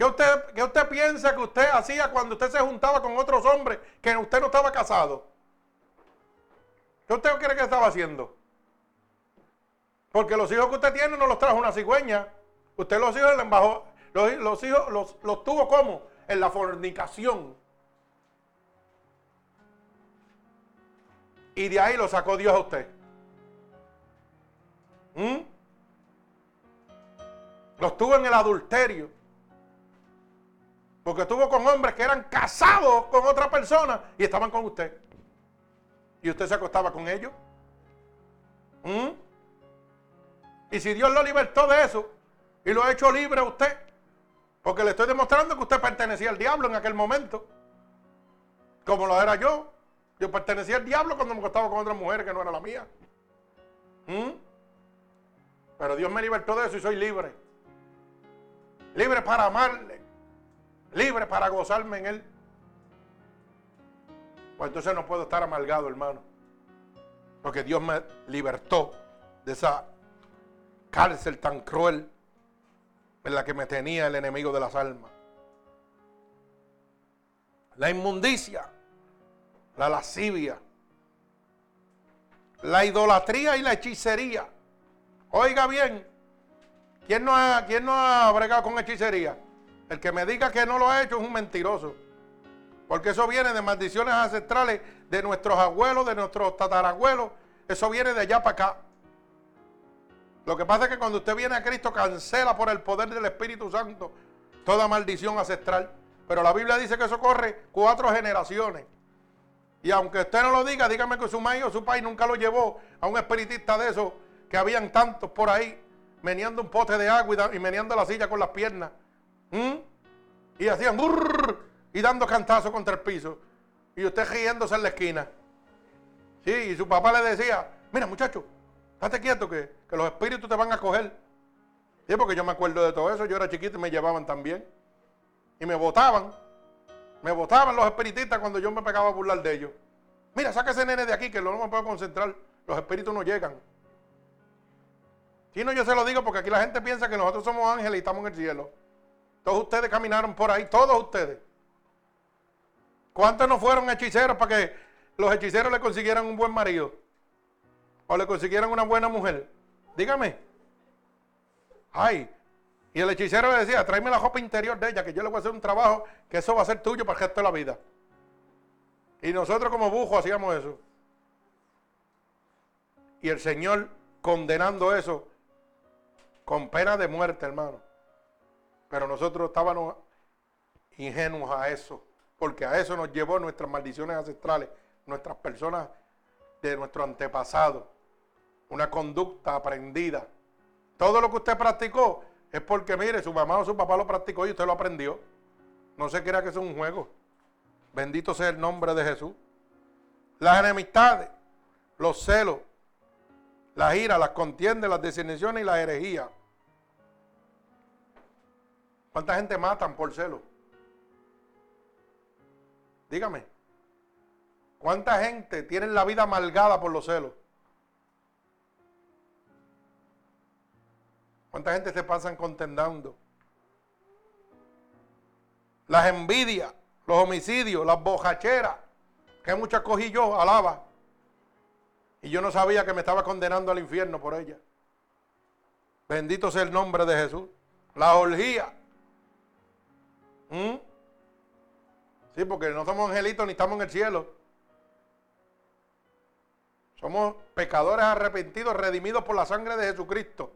¿Qué usted, ¿Qué usted piensa que usted hacía cuando usted se juntaba con otros hombres que usted no estaba casado? ¿Qué usted cree que estaba haciendo? Porque los hijos que usted tiene no los trajo una cigüeña. Usted los hijos los, los hijos los, los tuvo como? En la fornicación. Y de ahí lo sacó Dios a usted. ¿Mm? Los tuvo en el adulterio. Porque estuvo con hombres que eran casados con otra persona y estaban con usted. Y usted se acostaba con ellos. ¿Mm? Y si Dios lo libertó de eso y lo ha hecho libre a usted, porque le estoy demostrando que usted pertenecía al diablo en aquel momento, como lo era yo. Yo pertenecía al diablo cuando me acostaba con otra mujer que no era la mía. ¿Mm? Pero Dios me libertó de eso y soy libre. Libre para amarle. Libre para gozarme en Él. Pues entonces no puedo estar amargado, hermano. Porque Dios me libertó de esa cárcel tan cruel en la que me tenía el enemigo de las almas. La inmundicia la lascivia, la idolatría y la hechicería. Oiga bien, ¿quién no, ha, ¿quién no ha bregado con hechicería? El que me diga que no lo ha hecho es un mentiroso. Porque eso viene de maldiciones ancestrales de nuestros abuelos, de nuestros tatarabuelos. Eso viene de allá para acá. Lo que pasa es que cuando usted viene a Cristo cancela por el poder del Espíritu Santo toda maldición ancestral. Pero la Biblia dice que eso corre cuatro generaciones. Y aunque usted no lo diga, dígame que su madre o su padre nunca lo llevó a un espiritista de esos que habían tantos por ahí, meneando un pote de agua y, meneando la silla con las piernas. Y hacían burr, y dando cantazos contra el piso. Y usted riéndose en la esquina. Sí, y su papá le decía, mira muchacho, estate quieto que, que los espíritus te van a coger. Sí, porque yo me acuerdo de todo eso, yo era chiquito y me llevaban también. Y me botaban. Me votaban los espiritistas cuando yo me pegaba a burlar de ellos. Mira, saca ese nene de aquí que no me puedo concentrar. Los espíritus no llegan. Si no, yo se lo digo porque aquí la gente piensa que nosotros somos ángeles y estamos en el cielo. Todos ustedes caminaron por ahí, todos ustedes. ¿Cuántos no fueron hechiceros para que los hechiceros le consiguieran un buen marido? O le consiguieran una buena mujer. Dígame. Ay, y el hechicero le decía, tráeme la ropa interior de ella, que yo le voy a hacer un trabajo, que eso va a ser tuyo para el resto de la vida. Y nosotros como bujos hacíamos eso. Y el Señor condenando eso con pena de muerte, hermano. Pero nosotros estábamos ingenuos a eso, porque a eso nos llevó nuestras maldiciones ancestrales, nuestras personas de nuestro antepasado, una conducta aprendida. Todo lo que usted practicó es porque, mire, su mamá o su papá lo practicó y usted lo aprendió. No se crea que es un juego. Bendito sea el nombre de Jesús. Las enemistades, los celos, las ira, las contiendas, las designaciones y las herejías. ¿Cuánta gente matan por celo? Dígame. ¿Cuánta gente tiene la vida amalgada por los celos? ¿Cuánta gente se pasan contendando? Las envidias, los homicidios, las bojacheras, que muchas cogí yo, alaba. Y yo no sabía que me estaba condenando al infierno por ella. Bendito sea el nombre de Jesús. La orgía. ¿Mm? Sí, porque no somos angelitos ni estamos en el cielo. Somos pecadores arrepentidos, redimidos por la sangre de Jesucristo.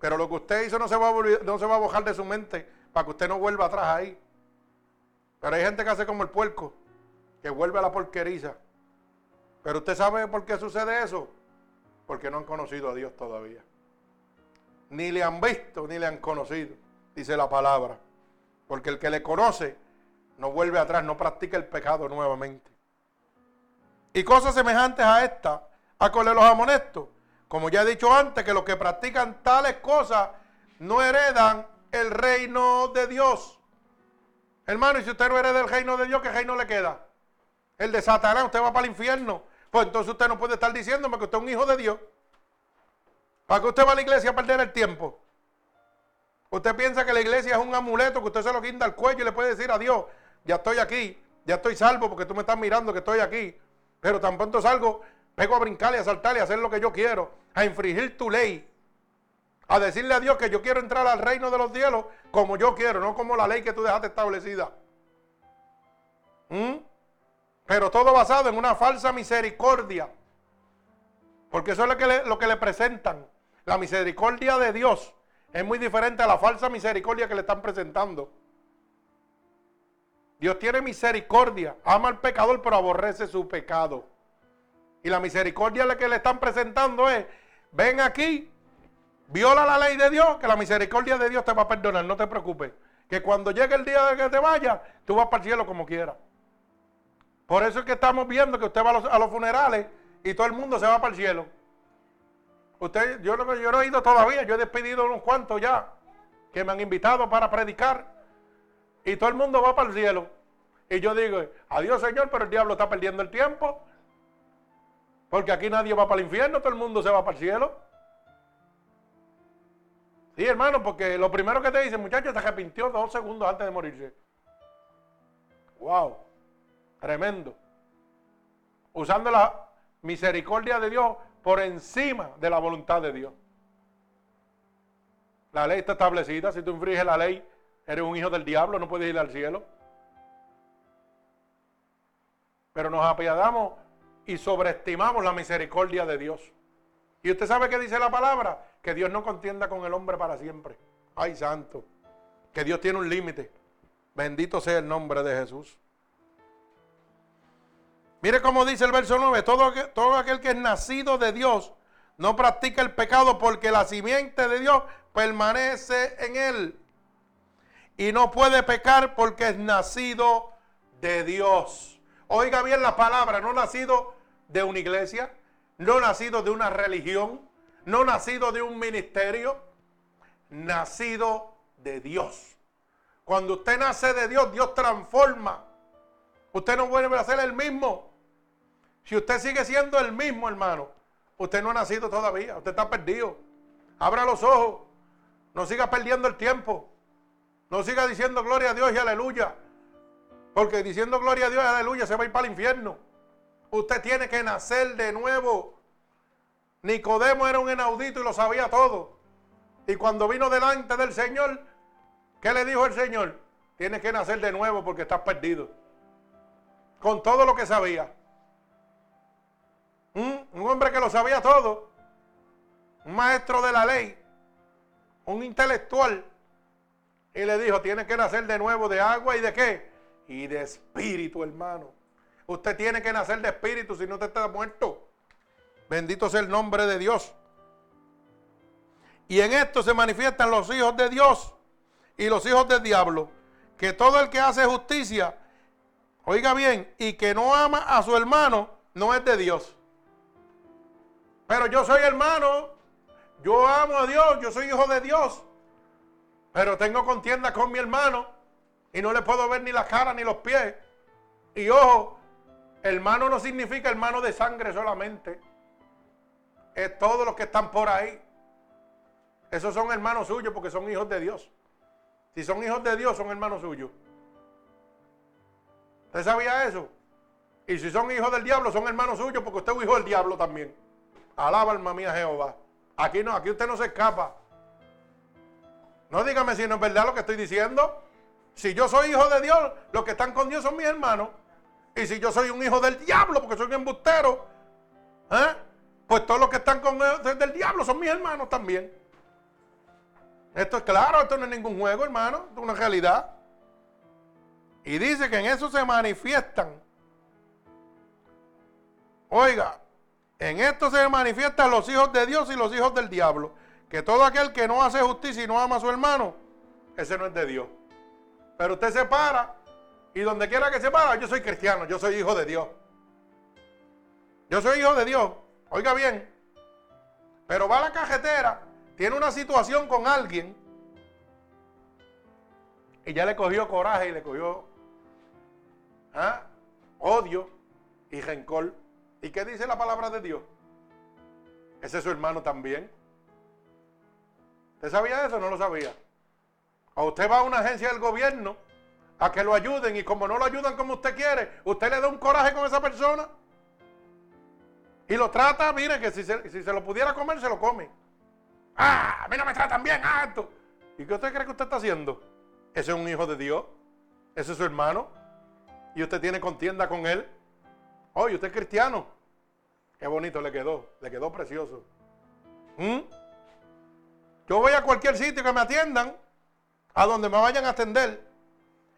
Pero lo que usted hizo no se va a, no se va a bojar de su mente para que usted no vuelva atrás ahí. Pero hay gente que hace como el puerco, que vuelve a la porqueriza. Pero usted sabe por qué sucede eso. Porque no han conocido a Dios todavía. Ni le han visto, ni le han conocido, dice la palabra. Porque el que le conoce no vuelve atrás, no practica el pecado nuevamente. Y cosas semejantes a esta, a con los amonestos. Como ya he dicho antes, que los que practican tales cosas no heredan el reino de Dios. Hermano, y si usted no hereda el reino de Dios, ¿qué reino le queda? El de Satanás, usted va para el infierno. Pues entonces usted no puede estar diciéndome que usted es un hijo de Dios. ¿Para que usted va a la iglesia a perder el tiempo? Usted piensa que la iglesia es un amuleto que usted se lo quinta al cuello y le puede decir a Dios, ya estoy aquí, ya estoy salvo porque tú me estás mirando que estoy aquí. Pero tan pronto salgo, pego a brincar y a saltar y a hacer lo que yo quiero, a infringir tu ley, a decirle a Dios que yo quiero entrar al reino de los cielos como yo quiero, no como la ley que tú dejaste establecida. ¿Mm? Pero todo basado en una falsa misericordia. Porque eso es lo que, lo que le presentan. La misericordia de Dios es muy diferente a la falsa misericordia que le están presentando. Dios tiene misericordia, ama al pecador, pero aborrece su pecado. Y la misericordia que le están presentando es, ven aquí, viola la ley de Dios, que la misericordia de Dios te va a perdonar, no te preocupes. Que cuando llegue el día de que te vayas, tú vas para el cielo como quieras. Por eso es que estamos viendo que usted va a los, funerales y todo el mundo se va para el cielo. Usted, yo, no he ido todavía, yo he despedido unos cuantos ya que me han invitado para predicar y todo el mundo va para el cielo. Y yo digo, adiós Señor, pero el diablo está perdiendo el tiempo. Porque aquí nadie va para el infierno, todo el mundo se va para el cielo. Sí, hermano, porque lo primero que te dicen, muchacho, te arrepintió dos segundos antes de morirse. Wow, tremendo. Usando la misericordia de Dios por encima de la voluntad de Dios. La ley está establecida, si tú infringes la ley, Eres un hijo del diablo, no puedes ir al cielo. Pero nos apiadamos y sobreestimamos la misericordia de Dios. ¿Y usted sabe qué dice la palabra? Que Dios no contienda con el hombre para siempre. Ay, santo. Que Dios tiene un límite. Bendito sea el nombre de Jesús. Mire cómo dice el verso 9. Todo, todo aquel que es nacido de Dios no practica el pecado porque la simiente de Dios permanece en él y no puede pecar porque es nacido de Dios. Oiga bien la palabra, no nacido de una iglesia, no nacido de una religión, no nacido de un ministerio, nacido de Dios. Cuando usted nace de Dios, Dios transforma. Usted no vuelve a ser el mismo. Si usted sigue siendo el mismo, hermano, usted no ha nacido todavía, usted está perdido. Abra los ojos, no siga perdiendo el tiempo. No siga diciendo gloria a Dios y aleluya. Porque diciendo gloria a Dios y aleluya se va a ir para el infierno. Usted tiene que nacer de nuevo. Nicodemo era un inaudito y lo sabía todo. Y cuando vino delante del Señor, ¿qué le dijo el Señor? Tienes que nacer de nuevo porque estás perdido. Con todo lo que sabía. Un hombre que lo sabía todo. Un maestro de la ley. Un intelectual y le dijo, tiene que nacer de nuevo de agua y de qué? Y de espíritu, hermano. Usted tiene que nacer de espíritu, si no te está muerto. Bendito sea el nombre de Dios. Y en esto se manifiestan los hijos de Dios y los hijos del diablo. Que todo el que hace justicia, oiga bien, y que no ama a su hermano, no es de Dios. Pero yo soy hermano, yo amo a Dios, yo soy hijo de Dios. Pero tengo contienda con mi hermano y no le puedo ver ni la cara ni los pies. Y ojo, hermano no significa hermano de sangre solamente. Es todos los que están por ahí. Esos son hermanos suyos porque son hijos de Dios. Si son hijos de Dios, son hermanos suyos. ¿Usted sabía eso? Y si son hijos del diablo, son hermanos suyos porque usted es hijo del diablo también. Alaba alma mía Jehová. Aquí no, aquí usted no se escapa. No dígame si no es verdad lo que estoy diciendo. Si yo soy hijo de Dios, los que están con Dios son mis hermanos. Y si yo soy un hijo del diablo, porque soy un embustero, ¿eh? pues todos los que están con el del diablo son mis hermanos también. Esto es claro, esto no es ningún juego, hermano, es una realidad. Y dice que en eso se manifiestan. Oiga, en esto se manifiestan los hijos de Dios y los hijos del diablo. Que todo aquel que no hace justicia y no ama a su hermano, ese no es de Dios. Pero usted se para y donde quiera que se para, yo soy cristiano, yo soy hijo de Dios. Yo soy hijo de Dios. Oiga bien. Pero va a la cajetera, tiene una situación con alguien y ya le cogió coraje y le cogió ¿ah? odio y rencor. ¿Y qué dice la palabra de Dios? Ese es su hermano también. ¿Usted sabía eso? No lo sabía. O usted va a una agencia del gobierno a que lo ayuden y como no lo ayudan como usted quiere, usted le da un coraje con esa persona y lo trata, mire que si se, lo pudiera comer, se lo come. Ah, a mí no me tratan bien, ah, ¿Y qué usted cree que usted está haciendo? Ese es un hijo de Dios, ese es su hermano y usted tiene contienda con él. Oye, usted es cristiano. Qué bonito le quedó, le quedó precioso. ¿Mm? Yo voy a cualquier sitio que me atiendan, a donde me vayan a atender.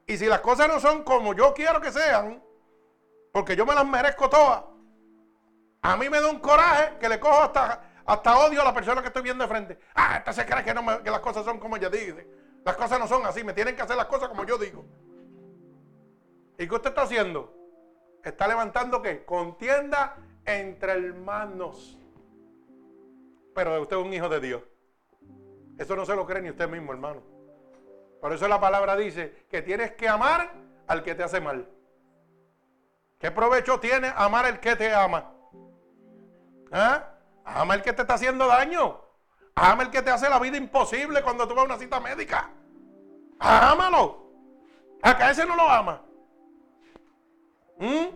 Y si las cosas no son como yo quiero que sean, porque yo me las merezco todas, a mí me da un coraje que le cojo hasta, hasta odio a la persona que estoy viendo de frente. Ah, esta se cree que, que las cosas son como ella dice. Las cosas no son así, me tienen que hacer las cosas como yo digo. ¿Y qué usted está haciendo? Está levantando qué? Contienda entre hermanos. Pero usted es un hijo de Dios. Eso no se lo cree ni usted mismo, hermano. Por eso la palabra dice que tienes que amar al que te hace mal. ¿Qué provecho tiene amar al que te ama? ¿Ah? Ama el que te está haciendo daño. Ama el que te hace la vida imposible cuando tú vas a una cita médica. Ámalo. Acá ese no lo ama. ¿Mm?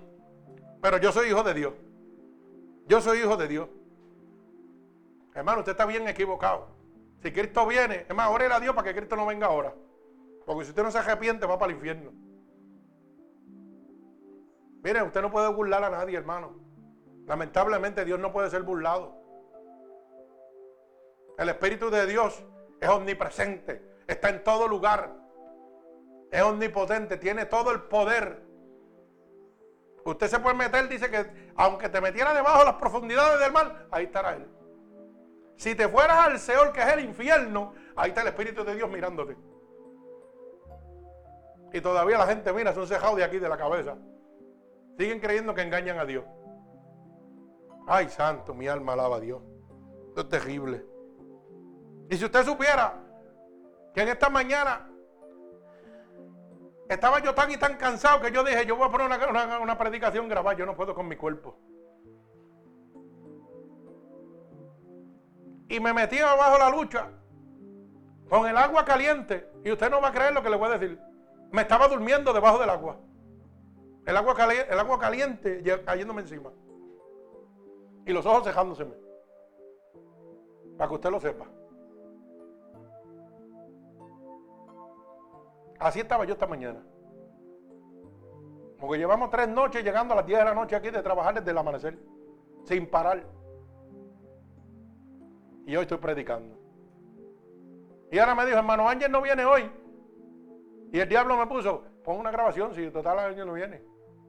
Pero yo soy hijo de Dios. Yo soy hijo de Dios. Hermano, usted está bien equivocado. Si Cristo viene, es más, ore a Dios para que Cristo no venga ahora. Porque si usted no se arrepiente, va para el infierno. Mire, usted no puede burlar a nadie, hermano. Lamentablemente Dios no puede ser burlado. El Espíritu de Dios es omnipresente, está en todo lugar, es omnipotente, tiene todo el poder. Usted se puede meter, dice que aunque te metiera debajo de las profundidades del mar, ahí estará Él. Si te fueras al Seol, que es el infierno, ahí está el Espíritu de Dios mirándote. Y todavía la gente mira, son cejados de aquí de la cabeza. Siguen creyendo que engañan a Dios. Ay, santo, mi alma alaba a Dios. Esto es terrible. Y si usted supiera que en esta mañana estaba yo tan y tan cansado que yo dije, yo voy a poner una, predicación grabada, yo no puedo con mi cuerpo. Y me metí abajo la lucha con el agua caliente. Y usted no va a creer lo que le voy a decir. Me estaba durmiendo debajo del agua. El agua, caliente, el agua caliente cayéndome encima. Y los ojos cejándoseme. Para que usted lo sepa. Así estaba yo esta mañana. Porque llevamos tres noches llegando a las 10 de la noche aquí de trabajar desde el amanecer. Sin parar. Y hoy estoy predicando. Y ahora me dijo, hermano Ángel no viene hoy. Y el diablo me puso, pon una grabación si total Ángel no viene.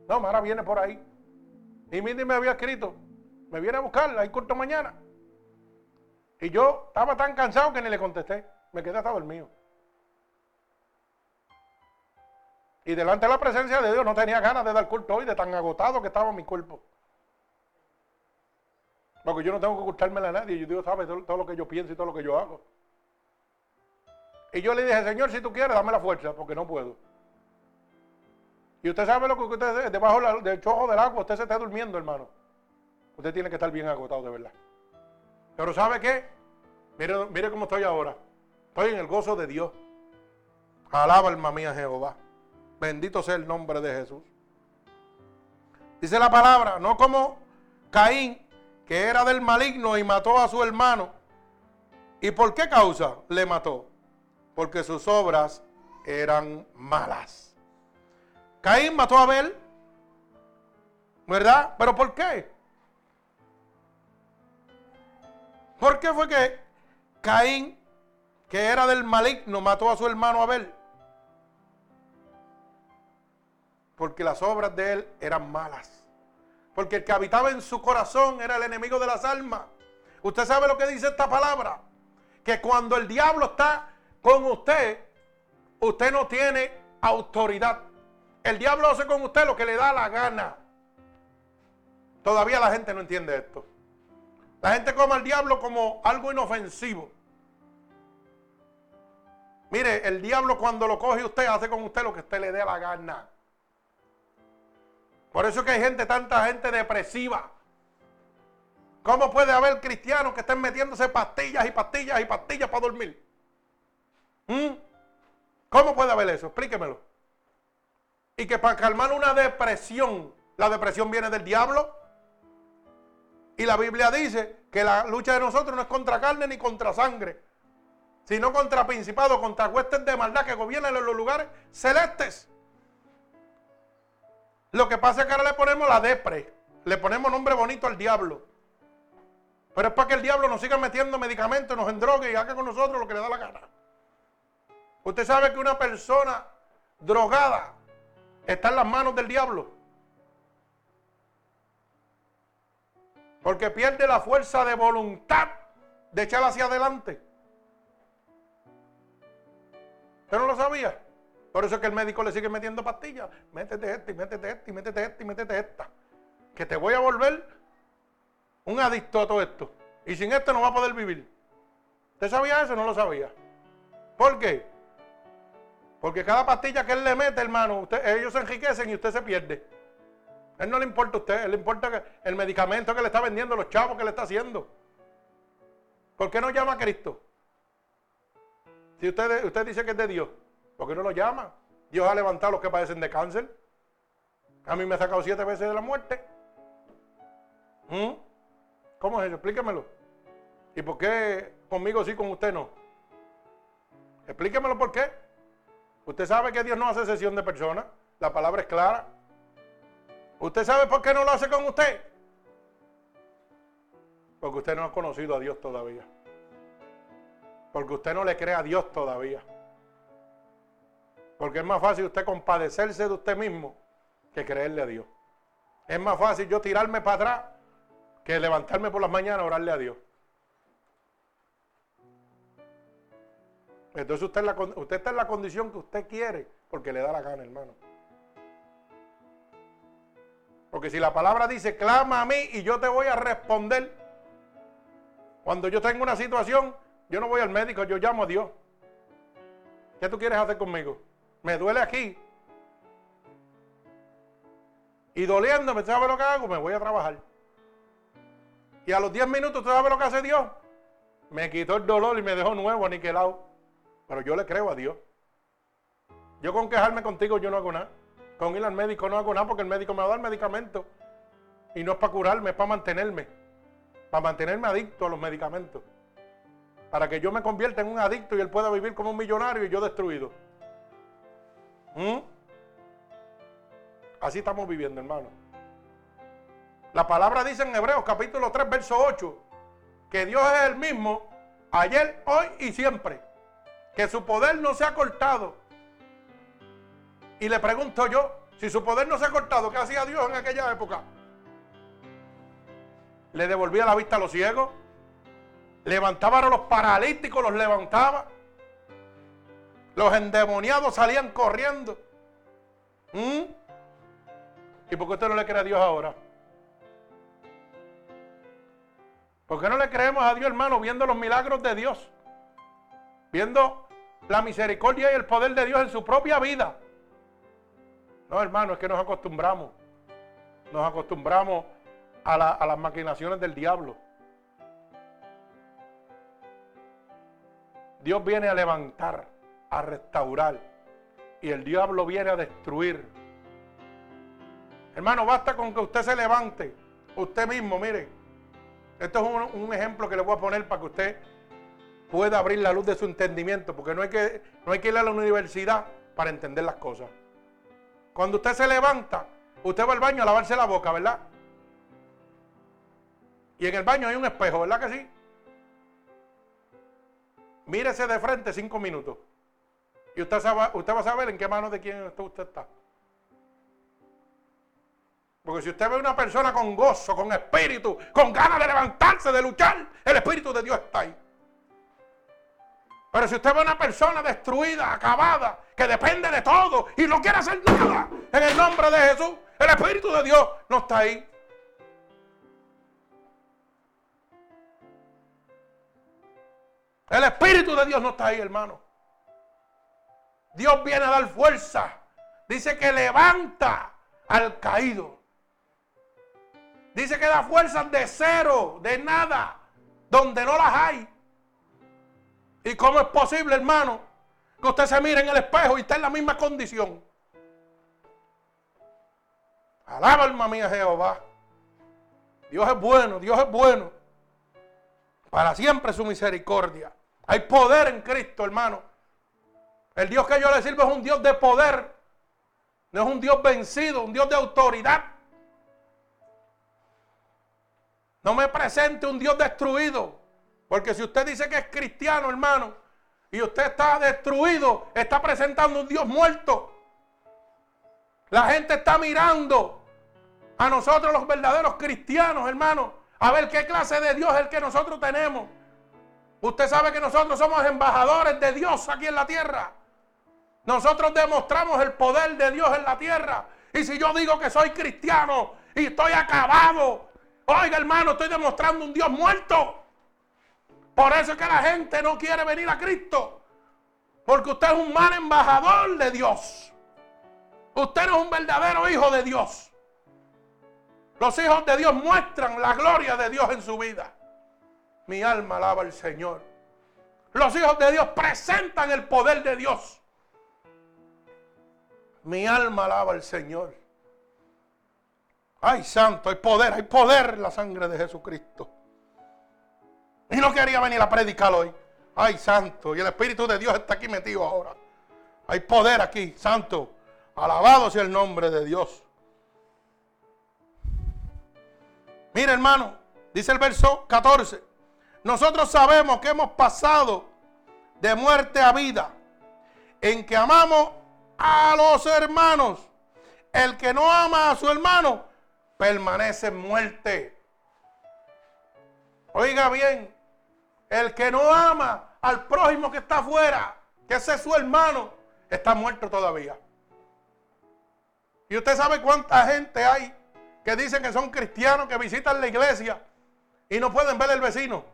No, ahora viene por ahí. Y Mindy me había escrito, me viene a buscar, hay corto mañana. Y yo estaba tan cansado que ni le contesté. Me quedé hasta dormido. Y delante de la presencia de Dios no tenía ganas de dar culto hoy de tan agotado que estaba mi cuerpo. Porque yo no tengo que ocultarme a nadie. Y Dios sabe todo, lo que yo pienso y todo lo que yo hago. Y yo le dije, Señor, si tú quieres, dame la fuerza, porque no puedo. Y usted sabe lo que usted, debajo del chojo del agua, usted se está durmiendo, hermano. Usted tiene que estar bien agotado de verdad. Pero ¿sabe qué? Mire, mire cómo estoy ahora. Estoy en el gozo de Dios. Alaba alma mía Jehová. Bendito sea el nombre de Jesús. Dice la palabra, no como Caín, que era del maligno y mató a su hermano. ¿Y por qué causa le mató? Porque sus obras eran malas. Caín mató a Abel, ¿verdad? ¿Pero por qué? ¿Por qué fue que Caín, que era del maligno, mató a su hermano Abel? Porque las obras de él eran malas. Porque el que habitaba en su corazón era el enemigo de las almas. Usted sabe lo que dice esta palabra. Que cuando el diablo está con usted, usted no tiene autoridad. El diablo hace con usted lo que le da la gana. Todavía la gente no entiende esto. La gente come al diablo como algo inofensivo. Mire, el diablo cuando lo coge usted hace con usted lo que usted le dé la gana. Por eso es que hay gente, tanta gente depresiva. ¿Cómo puede haber cristianos que estén metiéndose pastillas y pastillas y pastillas para dormir? ¿Mm? ¿Cómo puede haber eso? Explíquemelo. Y que para calmar una depresión, la depresión viene del diablo. Y la Biblia dice que la lucha de nosotros no es contra carne ni contra sangre, sino contra principados, contra huestes de maldad que gobiernan en los lugares celestes. Lo que pasa es que ahora le ponemos la depre, le ponemos nombre bonito al diablo. Pero es para que el diablo nos siga metiendo medicamentos, nos endrogue y haga con nosotros lo que le da la gana. Usted sabe que una persona drogada está en las manos del diablo. Porque pierde la fuerza de voluntad de echar hacia adelante. ¿Usted no lo sabía? Por eso es que el médico le sigue metiendo pastillas. Métete esta y métete esta y métete esta y métete esta. Que te voy a volver un adicto a todo esto. Y sin esto no va a poder vivir. ¿Usted sabía eso? No lo sabía. ¿Por qué? Porque cada pastilla que él le mete, hermano, ellos se enriquecen y usted se pierde. A él no le importa a usted, él le importa el medicamento que le está vendiendo, los chavos que le está haciendo. ¿Por qué no llama a Cristo? Si usted, usted dice que es de Dios. ¿Por qué no lo llama? Dios ha levantado a los que padecen de cáncer. A mí me ha sacado siete veces de la muerte. ¿Mm? ¿Cómo es eso? Explíquemelo. ¿Y por qué conmigo sí, con usted no? Explíquemelo por qué. Usted sabe que Dios no hace sesión de personas. La palabra es clara. ¿Usted sabe por qué no lo hace con usted? Porque usted no ha conocido a Dios todavía. Porque usted no le cree a Dios todavía. Porque es más fácil usted compadecerse de usted mismo que creerle a Dios. Es más fácil yo tirarme para atrás que levantarme por las mañanas a orarle a Dios. Entonces usted, está en la condición que usted quiere porque le da la gana, hermano. Porque si la palabra dice, clama a mí y yo te voy a responder. Cuando yo tengo una situación, yo no voy al médico, yo llamo a Dios. ¿Qué tú quieres hacer conmigo? Me duele aquí. Y doliéndome, ¿sabe lo que hago? Me voy a trabajar. Y a los 10 minutos, ¿sabe lo que hace Dios? Me quitó el dolor y me dejó nuevo, aniquilado. Pero yo le creo a Dios. Yo con quejarme contigo yo no hago nada. Con ir al médico no hago nada porque el médico me va a dar medicamento. Y no es para curarme, es para mantenerme. Para mantenerme adicto a los medicamentos. Para que yo me convierta en un adicto y él pueda vivir como un millonario y yo destruido. ¿Mm? Así estamos viviendo, hermano. La palabra dice en Hebreos capítulo 3, verso 8, que Dios es el mismo ayer, hoy y siempre. Que su poder no se ha cortado. Y le pregunto yo, si su poder no se ha cortado, ¿qué hacía Dios en aquella época? Le devolvía la vista a los ciegos, levantaba a los paralíticos, los levantaba. Los endemoniados salían corriendo. ¿Mm? ¿Y por qué usted no le cree a Dios ahora? ¿Por qué no le creemos a Dios, hermano, viendo los milagros de Dios? Viendo la misericordia y el poder de Dios en su propia vida. No, hermano, es que nos acostumbramos. Nos acostumbramos a, a las maquinaciones del diablo. Dios viene a levantar a restaurar y el diablo viene a destruir. Hermano, basta con que usted se levante, usted mismo, mire, Esto es un, ejemplo que le voy a poner para que usted pueda abrir la luz de su entendimiento, porque no hay, que, no hay que ir a la universidad para entender las cosas. Cuando usted se levanta, usted va al baño a lavarse la boca, ¿verdad? Y en el baño hay un espejo, ¿verdad que sí? Mírese de frente cinco minutos. Y usted, va a saber en qué mano de quién usted está. Porque si usted ve una persona con gozo, con espíritu, con ganas de levantarse, de luchar, el espíritu de Dios está ahí. Pero si usted ve una persona destruida, acabada, que depende de todo y no quiere hacer nada en el nombre de Jesús, el espíritu de Dios no está ahí. El espíritu de Dios no está ahí, hermano. Dios viene a dar fuerza. Dice que levanta al caído. Dice que da fuerzas de cero, de nada, donde no las hay. ¿Y cómo es posible, hermano, que usted se mire en el espejo y esté en la misma condición? Alaba alma mía Jehová. Dios es bueno, Dios es bueno. Para siempre su misericordia. Hay poder en Cristo, hermano. El Dios que yo le sirvo es un Dios de poder. No es un Dios vencido, un Dios de autoridad. No me presente un Dios destruido. Porque si usted dice que es cristiano, hermano, y usted está destruido, está presentando un Dios muerto. La gente está mirando a nosotros los verdaderos cristianos, hermano, a ver qué clase de Dios es el que nosotros tenemos. Usted sabe que nosotros somos embajadores de Dios aquí en la tierra. Nosotros demostramos el poder de Dios en la tierra. Y si yo digo que soy cristiano y estoy acabado Oiga, hermano, estoy demostrando un Dios muerto. Por eso es que la gente no quiere venir a Cristo. Porque usted es un mal embajador de Dios. Usted no es un verdadero hijo de Dios. Los hijos de Dios muestran la gloria de Dios en su vida. Mi alma alaba al Señor. Los hijos de Dios presentan el poder de Dios. Mi alma alaba al Señor. Ay, santo, hay poder, hay poder en la sangre de Jesucristo. Y no quería venir a predicar hoy. Ay, santo, y el Espíritu de Dios está aquí metido ahora. Hay poder aquí, santo. Alabado sea el nombre de Dios. Mira, hermano, dice el verso 14. Nosotros sabemos que hemos pasado de muerte a vida, en que amamos a los hermanos. El que no ama a su hermano permanece en muerte. Oiga bien, el que no ama al prójimo que está afuera, que ese es su hermano, está muerto todavía. Y usted sabe cuánta gente hay que dicen que son cristianos, que visitan la iglesia y no pueden ver el vecino.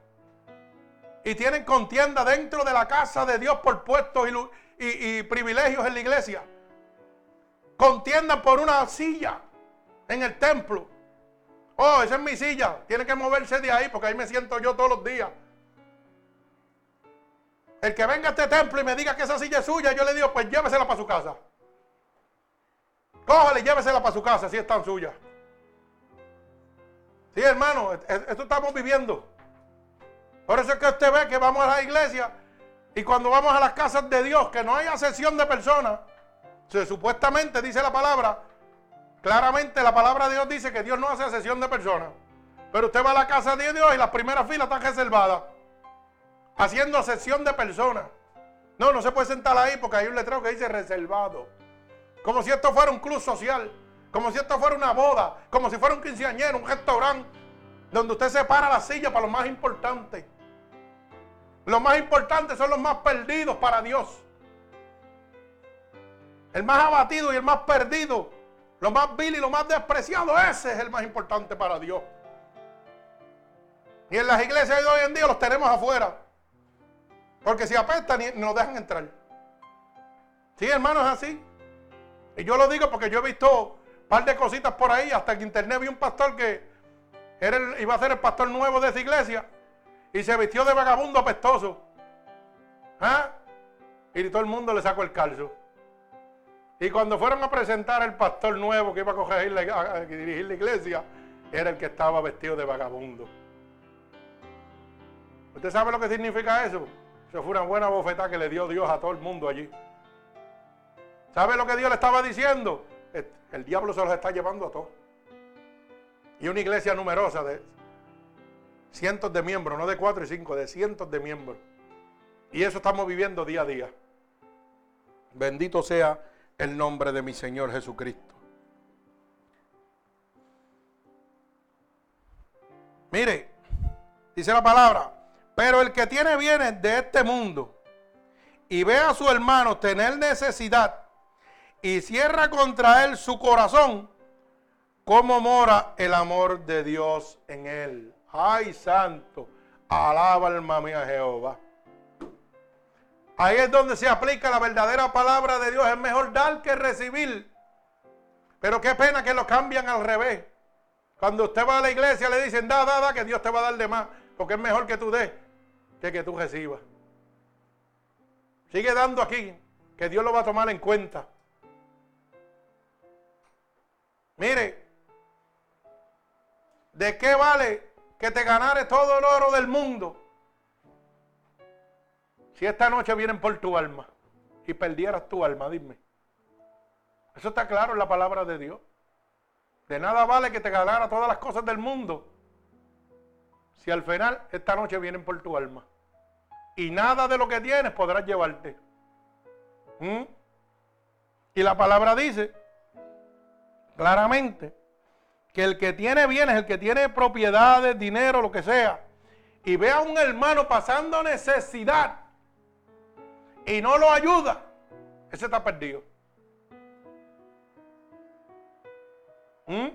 Y tienen contienda dentro de la casa de Dios por puestos y, privilegios en la iglesia. Contiendan por una silla en el templo. Oh, esa es mi silla. Tiene que moverse de ahí porque ahí me siento yo todos los días. El que venga a este templo y me diga que esa silla es suya, yo le digo, pues llévesela para su casa. Cójale llévesela para su casa si es tan suya. Sí, hermano, esto estamos viviendo. Por eso es que usted ve que vamos a la iglesia y cuando vamos a las casas de Dios, que no hay asesión de personas, supuestamente dice la palabra, Claramente la palabra de Dios dice que Dios no hace sesión de personas. Pero usted va a la casa de Dios y las primeras filas están reservadas. Haciendo sesión de personas. No, no se puede sentar ahí porque hay un letrero que dice reservado. Como si esto fuera un club social. Como si esto fuera una boda. Como si fuera un quinceañero, un restaurante. Donde usted separa la silla para lo más importante. Los más importantes son los más perdidos para Dios. El más abatido y el más perdido lo más vil y lo más despreciado, ese es el más importante para Dios. Y en las iglesias de hoy en día los tenemos afuera. Porque si apestan, nos dejan entrar. Sí, hermano, es así. Y yo lo digo porque yo he visto un par de cositas por ahí. Hasta en internet vi un pastor que era iba a ser el pastor nuevo de esa iglesia. Y se vistió de vagabundo apestoso. ¿Ah? Y todo el mundo le sacó el calzo. Y cuando fueron a presentar al pastor nuevo que iba a, coger a dirigir la iglesia, era el que estaba vestido de vagabundo. ¿Usted sabe lo que significa eso? Eso fue una buena bofetada que le dio Dios a todo el mundo allí. ¿Sabe lo que Dios le estaba diciendo? El diablo se los está llevando a todos. Y una iglesia numerosa de cientos de miembros, no de cuatro y cinco, de cientos de miembros. Y eso estamos viviendo día a día. Bendito sea el nombre de mi Señor Jesucristo. Mire, dice la palabra, pero el que tiene bienes de este mundo y ve a su hermano tener necesidad y cierra contra él su corazón, ¿cómo mora el amor de Dios en él? Ay, santo, alaba alma mía Jehová. Ahí es donde se aplica la verdadera palabra de Dios. Es mejor dar que recibir. Pero qué pena que lo cambian al revés. Cuando usted va a la iglesia le dicen, da, da, da, que Dios te va a dar de más. Porque es mejor que tú des que que tú recibas. Sigue dando aquí, que Dios lo va a tomar en cuenta. Mire, ¿de qué vale que te ganare todo el oro del mundo si esta noche vienen por tu alma y perdieras tu alma? Dime. Eso está claro en la palabra de Dios. De nada vale que te ganara todas las cosas del mundo si al final esta noche vienen por tu alma. Y nada de lo que tienes podrás llevarte. ¿Mm? Y la palabra dice claramente que el que tiene bienes, el que tiene propiedades, dinero, lo que sea, y ve a un hermano pasando necesidad y no lo ayuda, ese está perdido. ¿Mm?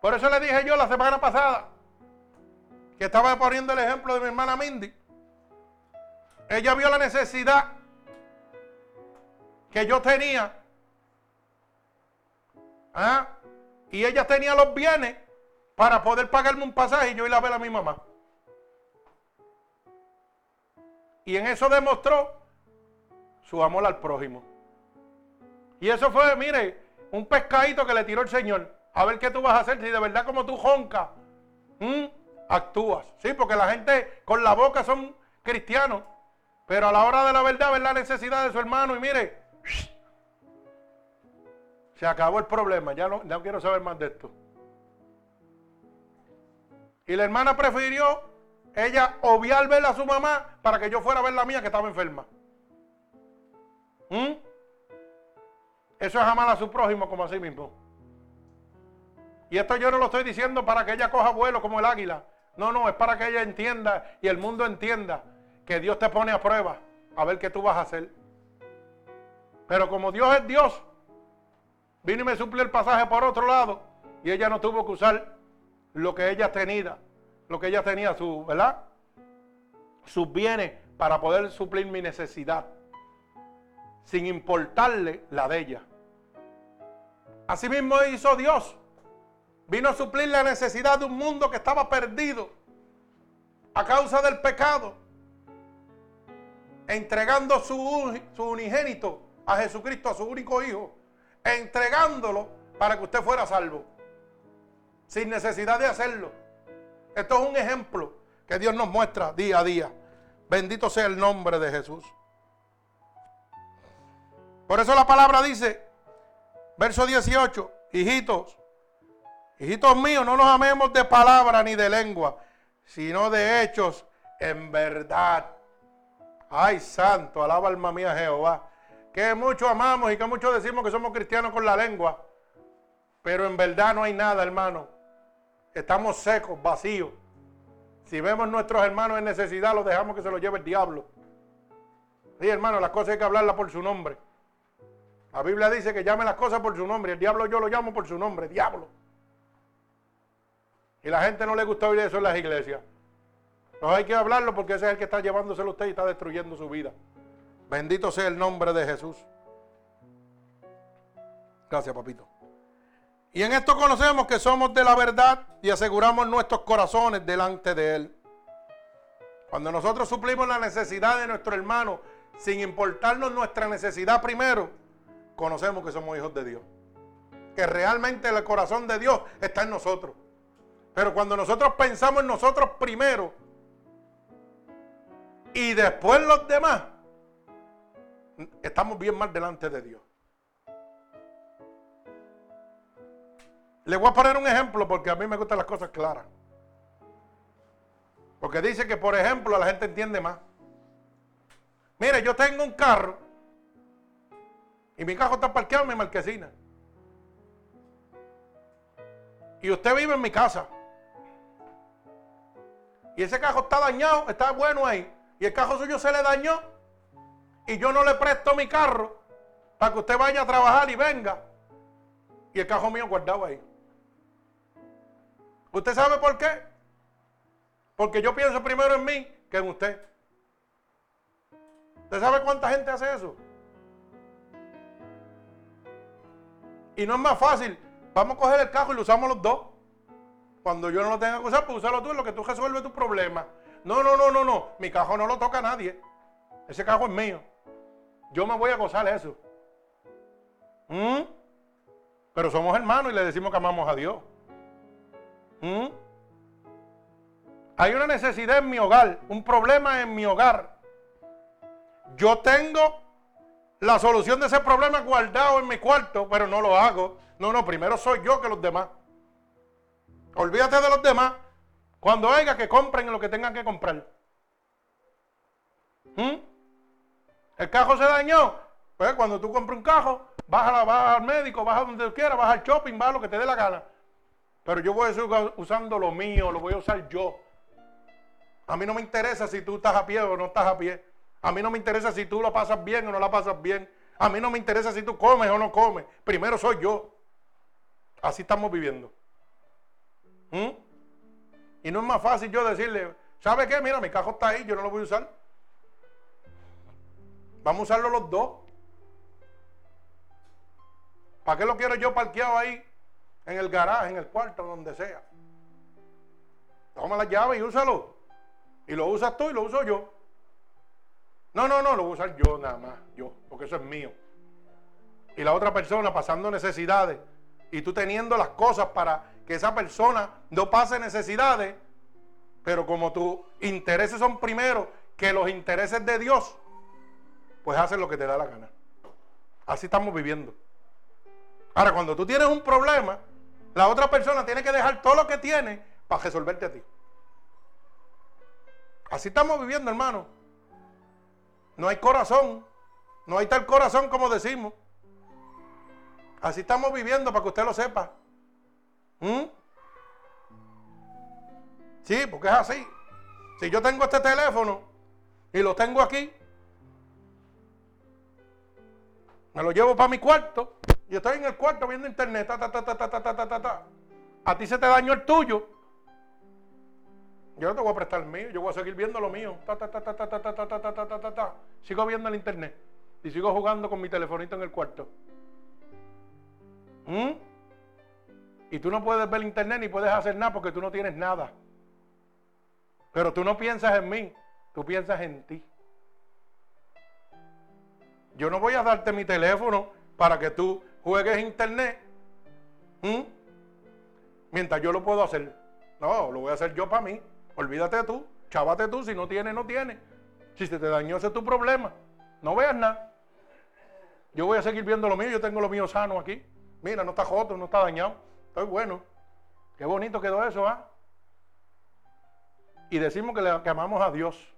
Por eso le dije yo la semana pasada que estaba poniendo el ejemplo de mi hermana Mindy. Ella vio la necesidad que yo tenía. ¿ah? Y ella tenía los bienes para poder pagarme un pasaje y yo ir a ver a mi mamá. Y en eso demostró su amor al prójimo. Y eso fue, mire, un pescadito que le tiró el Señor. A ver qué tú vas a hacer si de verdad como tú joncas, actúas. Sí, porque la gente con la boca son cristianos, pero a la hora de la verdad ven la necesidad de su hermano y mire, se acabó el problema, ya no, no quiero saber más de esto. Y la hermana prefirió ella obviar ver a su mamá para que yo fuera a ver la mía que estaba enferma. ¿Mm? Eso es amar a su prójimo como a sí mismo. Y esto yo no lo estoy diciendo para que ella coja vuelo como el águila. No, no, es para que ella entienda y el mundo entienda que Dios te pone a prueba a ver qué tú vas a hacer. Pero como Dios es Dios, vino y me suple el pasaje por otro lado y ella no tuvo que usar lo que ella tenía, lo que ella tenía, su, ¿verdad? Sus bienes para poder suplir mi necesidad, sin importarle la de ella. Así mismo hizo Dios. Vino a suplir la necesidad de un mundo que estaba perdido a causa del pecado. Entregando su, su unigénito a Jesucristo, a su único hijo. Entregándolo para que usted fuera salvo. Sin necesidad de hacerlo. Esto es un ejemplo que Dios nos muestra día a día. Bendito sea el nombre de Jesús. Por eso la palabra dice, verso 18, hijitos, Hijitos míos, no nos amemos de palabra ni de lengua, sino de hechos en verdad. Ay, santo, alaba alma mía Jehová. Que mucho amamos y que mucho decimos que somos cristianos con la lengua. Pero en verdad no hay nada, hermano. Estamos secos, vacíos. Si vemos nuestros hermanos en necesidad, los dejamos que se los lleve el diablo. Sí, hermano, las cosas hay que hablarlas por su nombre. La Biblia dice que llame las cosas por su nombre. El diablo yo lo llamo por su nombre, diablo. Y la gente no le gusta oír eso en las iglesias. No hay que hablarlo porque ese es el que está llevándoselo a usted y está destruyendo su vida. Bendito sea el nombre de Jesús. Gracias, papito. Y en esto conocemos que somos de la verdad y aseguramos nuestros corazones delante de Él. Cuando nosotros suplimos la necesidad de nuestro hermano, sin importarnos nuestra necesidad primero, conocemos que somos hijos de Dios. Que realmente el corazón de Dios está en nosotros. Pero cuando nosotros pensamos en nosotros primero, Y después los demás estamos bien mal delante de Dios. Le voy a poner un ejemplo porque a mí me gustan las cosas claras. Porque dice que, por ejemplo, la gente entiende más. Mire, yo tengo un carro y mi carro está parqueado en mi marquesina. Y usted vive en mi casa. Y ese carro está dañado, está bueno ahí. Y el carro suyo se le dañó. Y yo no le presto mi carro para que usted vaya a trabajar y venga. Y el carro mío guardado ahí. ¿Usted sabe por qué? Porque yo pienso primero en mí que en usted. ¿Usted sabe cuánta gente hace eso? Y no es más fácil. Vamos a coger el carro y lo usamos los dos. Cuando yo no lo tenga que usar, pues usarlo tú en lo que tú resuelves tu problema. No, no, no, no, no. Mi carro no lo toca nadie. Ese carro es mío. Yo me voy a gozar eso. ¿Mm? Pero somos hermanos y le decimos que amamos a Dios. ¿Mm? Hay una necesidad en mi hogar, un problema en mi hogar. Yo tengo la solución de ese problema guardado en mi cuarto, pero no lo hago. No, no, primero soy yo que los demás. Olvídate de los demás. Cuando haya que compren lo que tengan que comprar. ¿Mm? El cajo se dañó. Pues cuando tú compras un cajo, vas, al médico, vas a donde quieras, vas al shopping, vas a lo que te dé la gana. Pero yo voy a seguir usando lo mío, lo voy a usar yo. A mí no me interesa si tú estás a pie o no estás a pie. A mí no me interesa si tú lo pasas bien o no la pasas bien. A mí no me interesa si tú comes o no comes. Primero soy yo. Así estamos viviendo. ¿Mm? Y no es más fácil yo decirle, ¿sabe qué? Mira, mi cajo está ahí, yo no lo voy a usar. Vamos a usarlo los dos. ¿Para qué lo quiero yo parqueado ahí? En el garaje, en el cuarto, donde sea. Toma la llave y úsalo. Y lo usas tú y lo uso yo. No, no, no, lo voy a usar yo nada más, yo, porque eso es mío. Y la otra persona pasando necesidades y tú teniendo las cosas para que esa persona no pase necesidades, pero como tus intereses son primero que los intereses de Dios, pues haces lo que te da la gana. Así estamos viviendo. Ahora, cuando tú tienes un problema, la otra persona tiene que dejar todo lo que tiene para resolverte a ti. Así estamos viviendo, hermano. No hay corazón. No hay tal corazón como decimos. Así estamos viviendo para que usted lo sepa. ¿Mm? Sí, porque es así. Si yo tengo este teléfono y lo tengo aquí, me lo llevo para mi cuarto y estoy en el cuarto viendo internet. a ti se te dañó el tuyo. Yo no te voy a prestar el mío, yo voy a seguir viendo lo mío. Sigo viendo el internet y sigo jugando con mi telefonito en el cuarto. Y tú no puedes ver internet ni puedes hacer nada porque tú no tienes nada. Pero tú no piensas en mí, tú piensas en ti. Yo no voy a darte mi teléfono para que tú juegues internet. Mientras yo lo puedo hacer. No, lo voy a hacer yo para mí. Olvídate tú, chávate tú, si no tiene, no tiene. Si se te dañó, ese es tu problema. No veas nada. Yo voy a seguir viendo lo mío, yo tengo lo mío sano aquí. Mira, no está joto, no está dañado. Estoy bueno. Qué bonito quedó eso, ¿ah? Y decimos que, le, que amamos a Dios.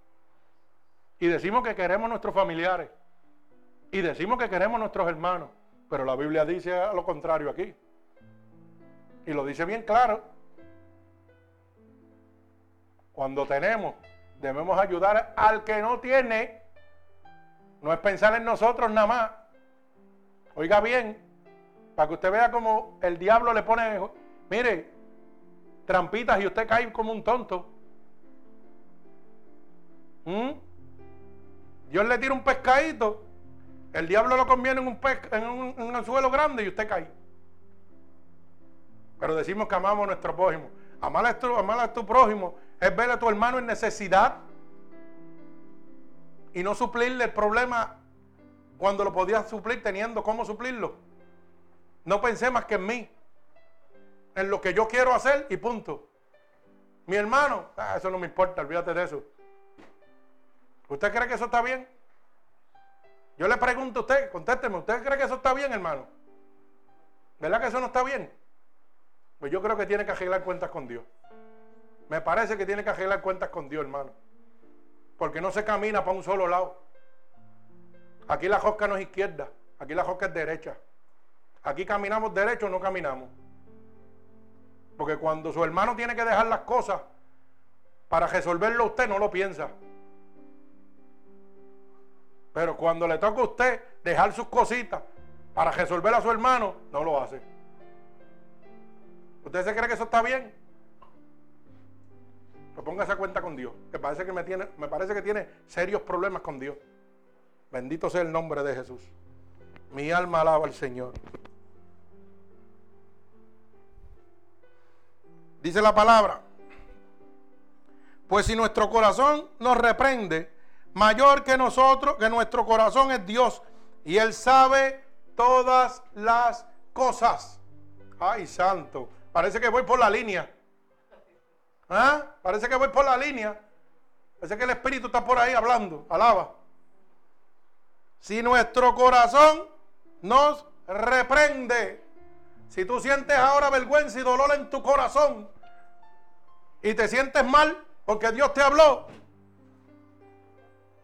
Y decimos que queremos a nuestros familiares. Y decimos que queremos nuestros hermanos. Pero la Biblia dice lo contrario aquí. Y lo dice bien claro. Cuando tenemos, debemos ayudar al que no tiene. No es pensar en nosotros nada más. Oiga bien, para que usted vea cómo el diablo le pone, mire, trampitas y usted cae como un tonto. ¿Mm? Dios le tira un pescadito, el diablo lo conviene en un, en un, anzuelo grande y usted cae. Pero decimos que amamos a nuestro prójimo. Amar a tu, tu prójimo es ver a tu hermano en necesidad y no suplirle el problema cuando lo podías suplir teniendo cómo suplirlo. No pensé más que en mí, en lo que yo quiero hacer y punto. Mi hermano, ah, eso no me importa, olvídate de eso. ¿Usted cree que eso está bien? Yo le pregunto a usted, contésteme, ¿usted cree que eso está bien, hermano? ¿Verdad que eso no está bien? Pues yo creo que tiene que arreglar cuentas con Dios. Me parece que tiene que arreglar cuentas con Dios, hermano. Porque no se camina para un solo lado. Aquí la josca no es izquierda, aquí la josca es derecha. Aquí caminamos derecho o no caminamos. Porque cuando su hermano tiene que dejar las cosas para resolverlo usted, no lo piensa. Pero cuando le toca a usted dejar sus cositas para resolver a su hermano, no lo hace. ¿Usted se cree que eso está bien? Pues ponga esa cuenta con Dios. Que parece que me, tiene, me parece que tiene serios problemas con Dios. Bendito sea el nombre de Jesús. Mi alma alaba al Señor. Dice la palabra. Pues si nuestro corazón nos reprende, mayor que nosotros, que nuestro corazón es Dios. Y Él sabe todas las cosas. Ay, santo. Parece que voy por la línea. ¿Ah? Parece que voy por la línea. Parece que el Espíritu está por ahí hablando. Alaba. Si nuestro corazón nos reprende, si tú sientes ahora vergüenza y dolor en tu corazón y te sientes mal porque Dios te habló,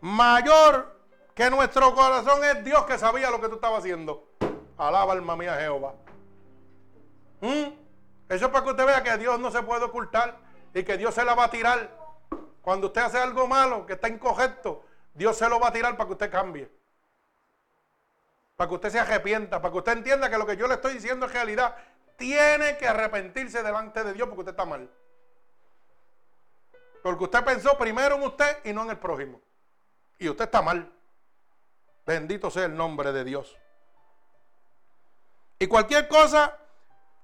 mayor que nuestro corazón es Dios que sabía lo que tú estabas haciendo. Alaba alma mía Jehová. ¿Mm? Eso es para que usted vea que Dios no se puede ocultar y que Dios se la va a tirar. Cuando usted hace algo malo, que está incorrecto, Dios se lo va a tirar para que usted cambie. Para que usted se arrepienta, para que usted entienda que lo que yo le estoy diciendo es realidad. Tiene que arrepentirse delante de Dios porque usted está mal. Porque usted pensó primero en usted y no en el prójimo. Y usted está mal. Bendito sea el nombre de Dios. Y cualquier cosa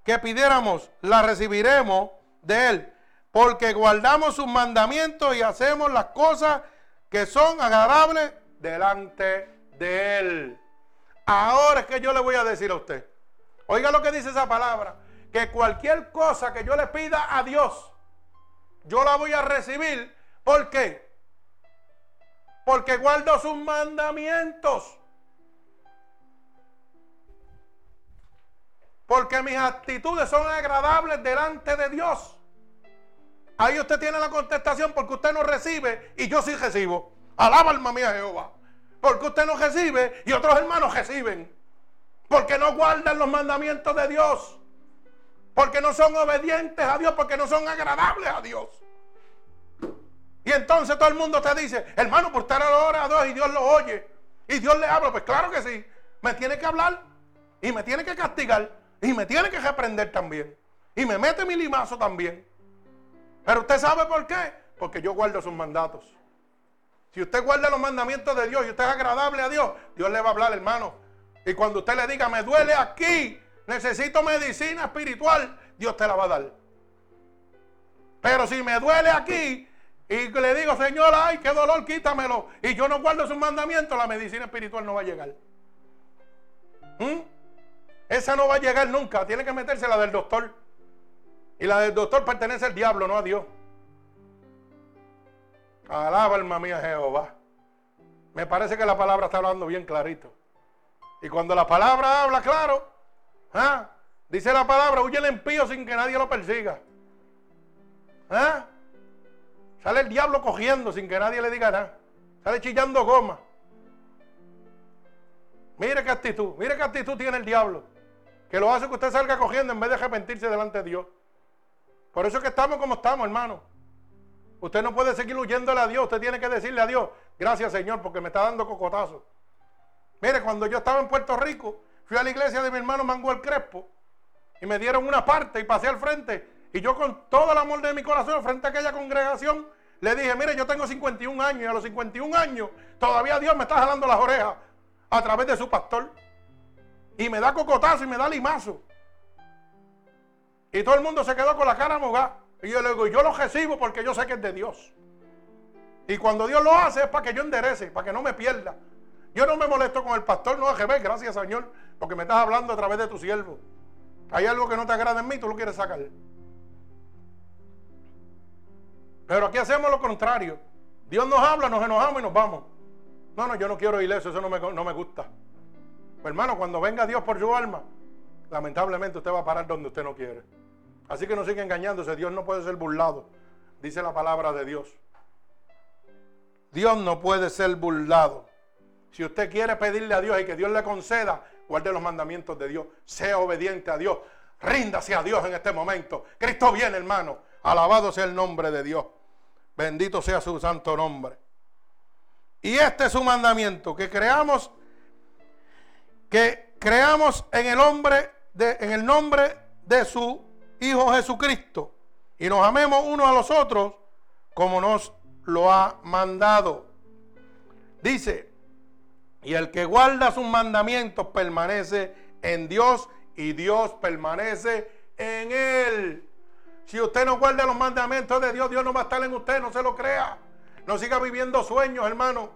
que pidiéramos, la recibiremos de Él. Porque guardamos sus mandamientos y hacemos las cosas que son agradables delante de Él. Ahora es que yo le voy a decir a usted. Oiga lo que dice esa palabra. Que cualquier cosa que yo le pida a Dios, yo la voy a recibir. ¿Por qué? Porque guardo sus mandamientos. Porque mis actitudes son agradables delante de Dios. Ahí usted tiene la contestación porque usted no recibe y yo sí recibo. Alaba alma mía Jehová. Porque usted no recibe y otros hermanos reciben. Porque no guardan los mandamientos de Dios. Porque no son obedientes a Dios. Porque no son agradables a Dios. Y entonces todo el mundo te dice, hermano, por estar a la hora y Dios lo oye. Y Dios le habla. Pues claro que sí. Me tiene que hablar. Y me tiene que castigar. Y me tiene que reprender también. Y me mete mi limazo también. Pero usted sabe por qué. Porque yo guardo sus mandatos. Si usted guarda los mandamientos de Dios y usted es agradable a Dios, Dios le va a hablar, hermano. Y cuando usted le diga, me duele aquí, necesito medicina espiritual, Dios te la va a dar. Pero si me duele aquí y le digo, Señor, ay, qué dolor, quítamelo, y yo no guardo sus mandamientos, la medicina espiritual no va a llegar. ¿Mm? Esa no va a llegar nunca, tiene que meterse la del doctor. Y la del doctor pertenece al diablo, no a Dios. Alaba alma mía Jehová. Me parece que la palabra está hablando bien clarito. Y cuando la palabra habla claro, ¿ah? dice la palabra, huye el impío sin que nadie lo persiga. ¿Ah? Sale el diablo cogiendo sin que nadie le diga nada. Sale chillando goma. Mire qué actitud, mire qué actitud tiene el diablo. Que lo hace que usted salga cogiendo en vez de arrepentirse delante de Dios. Por eso es que estamos como estamos, hermano. Usted no puede seguir huyéndole a Dios. Usted tiene que decirle a Dios, gracias Señor, porque me está dando cocotazo. Mire, cuando yo estaba en Puerto Rico, fui a la iglesia de mi hermano Manguel Crespo y me dieron una parte y pasé al frente. Y yo con todo el amor de mi corazón, frente a aquella congregación, le dije, mire, yo tengo 51 años y a los 51 años todavía Dios me está jalando las orejas a través de su pastor. Y me da cocotazo y me da limazo. Y todo el mundo se quedó con la cara mogada. Y yo le digo, yo lo recibo porque yo sé que es de Dios. Y cuando Dios lo hace es para que yo enderece, para que no me pierda. Yo no me molesto con el pastor, no ver, gracias Señor, porque me estás hablando a través de tu siervo. Hay algo que no te agrada en mí, tú lo quieres sacar. Pero aquí hacemos lo contrario. Dios nos habla, nos enojamos y nos vamos. No, no, yo no quiero ir eso, eso no me, no me gusta. Pues, hermano, cuando venga Dios por su alma, lamentablemente usted va a parar donde usted no quiere. Así que no siga engañándose, Dios no puede ser burlado, dice la palabra de Dios. Dios no puede ser burlado. Si usted quiere pedirle a Dios y que Dios le conceda, guarde los mandamientos de Dios, sea obediente a Dios, ríndase a Dios en este momento. Cristo viene, hermano. Alabado sea el nombre de Dios. Bendito sea su santo nombre. Y este es su mandamiento, que creamos que creamos en el hombre de, en el nombre de su Hijo Jesucristo y nos amemos unos a los otros como nos lo ha mandado. Dice, y el que guarda sus mandamientos permanece en Dios y Dios permanece en él. Si usted no guarda los mandamientos de Dios, Dios no va a estar en usted, no se lo crea. No siga viviendo sueños, hermano.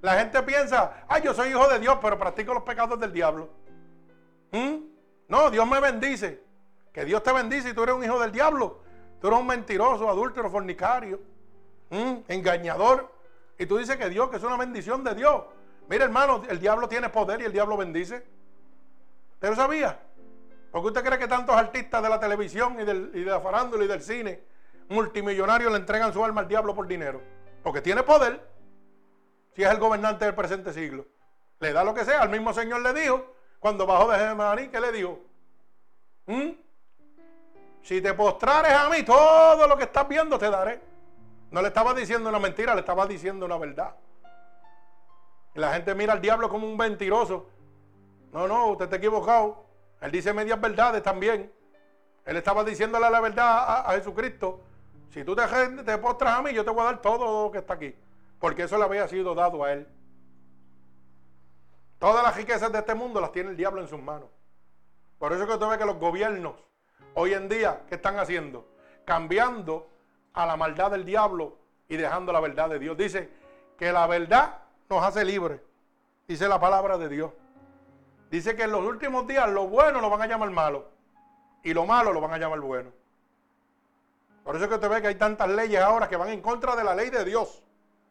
La gente piensa, ay, yo soy hijo de Dios, pero practico los pecados del diablo. ¿Mm? No, Dios me bendice. Que Dios te bendice y tú eres un hijo del diablo. Tú eres un mentiroso, adúltero, fornicario, ¿Mm? engañador. Y tú dices que Dios, que es una bendición de Dios. Mira, hermano, el diablo tiene poder y el diablo bendice. ¿Usted lo sabía? ¿Por usted cree que tantos artistas de la televisión y, de la farándula y del cine, multimillonarios, le entregan su alma al diablo por dinero? Porque tiene poder. Si es el gobernante del presente siglo. Le da lo que sea. Al mismo Señor le dijo, cuando bajó de Gemaní, ¿qué le dijo? ¿Mm? Si te postrares a mí, todo lo que estás viendo te daré. No le estaba diciendo una mentira, le estaba diciendo una verdad. Y la gente mira al diablo como un mentiroso. No, no, usted está equivocado. Él dice medias verdades también. Él estaba diciéndole la verdad a, Jesucristo. Si tú te, te postras a mí, yo te voy a dar todo lo que está aquí. Porque eso le había sido dado a él. Todas las riquezas de este mundo las tiene el diablo en sus manos. Por eso que usted ve que los gobiernos hoy en día, ¿qué están haciendo? Cambiando a la maldad del diablo y dejando la verdad de Dios. Dice que la verdad nos hace libres. Dice la palabra de Dios. Dice que en los últimos días lo bueno lo van a llamar malo y lo malo lo van a llamar bueno. Por eso que usted ve que hay tantas leyes ahora que van en contra de la ley de Dios.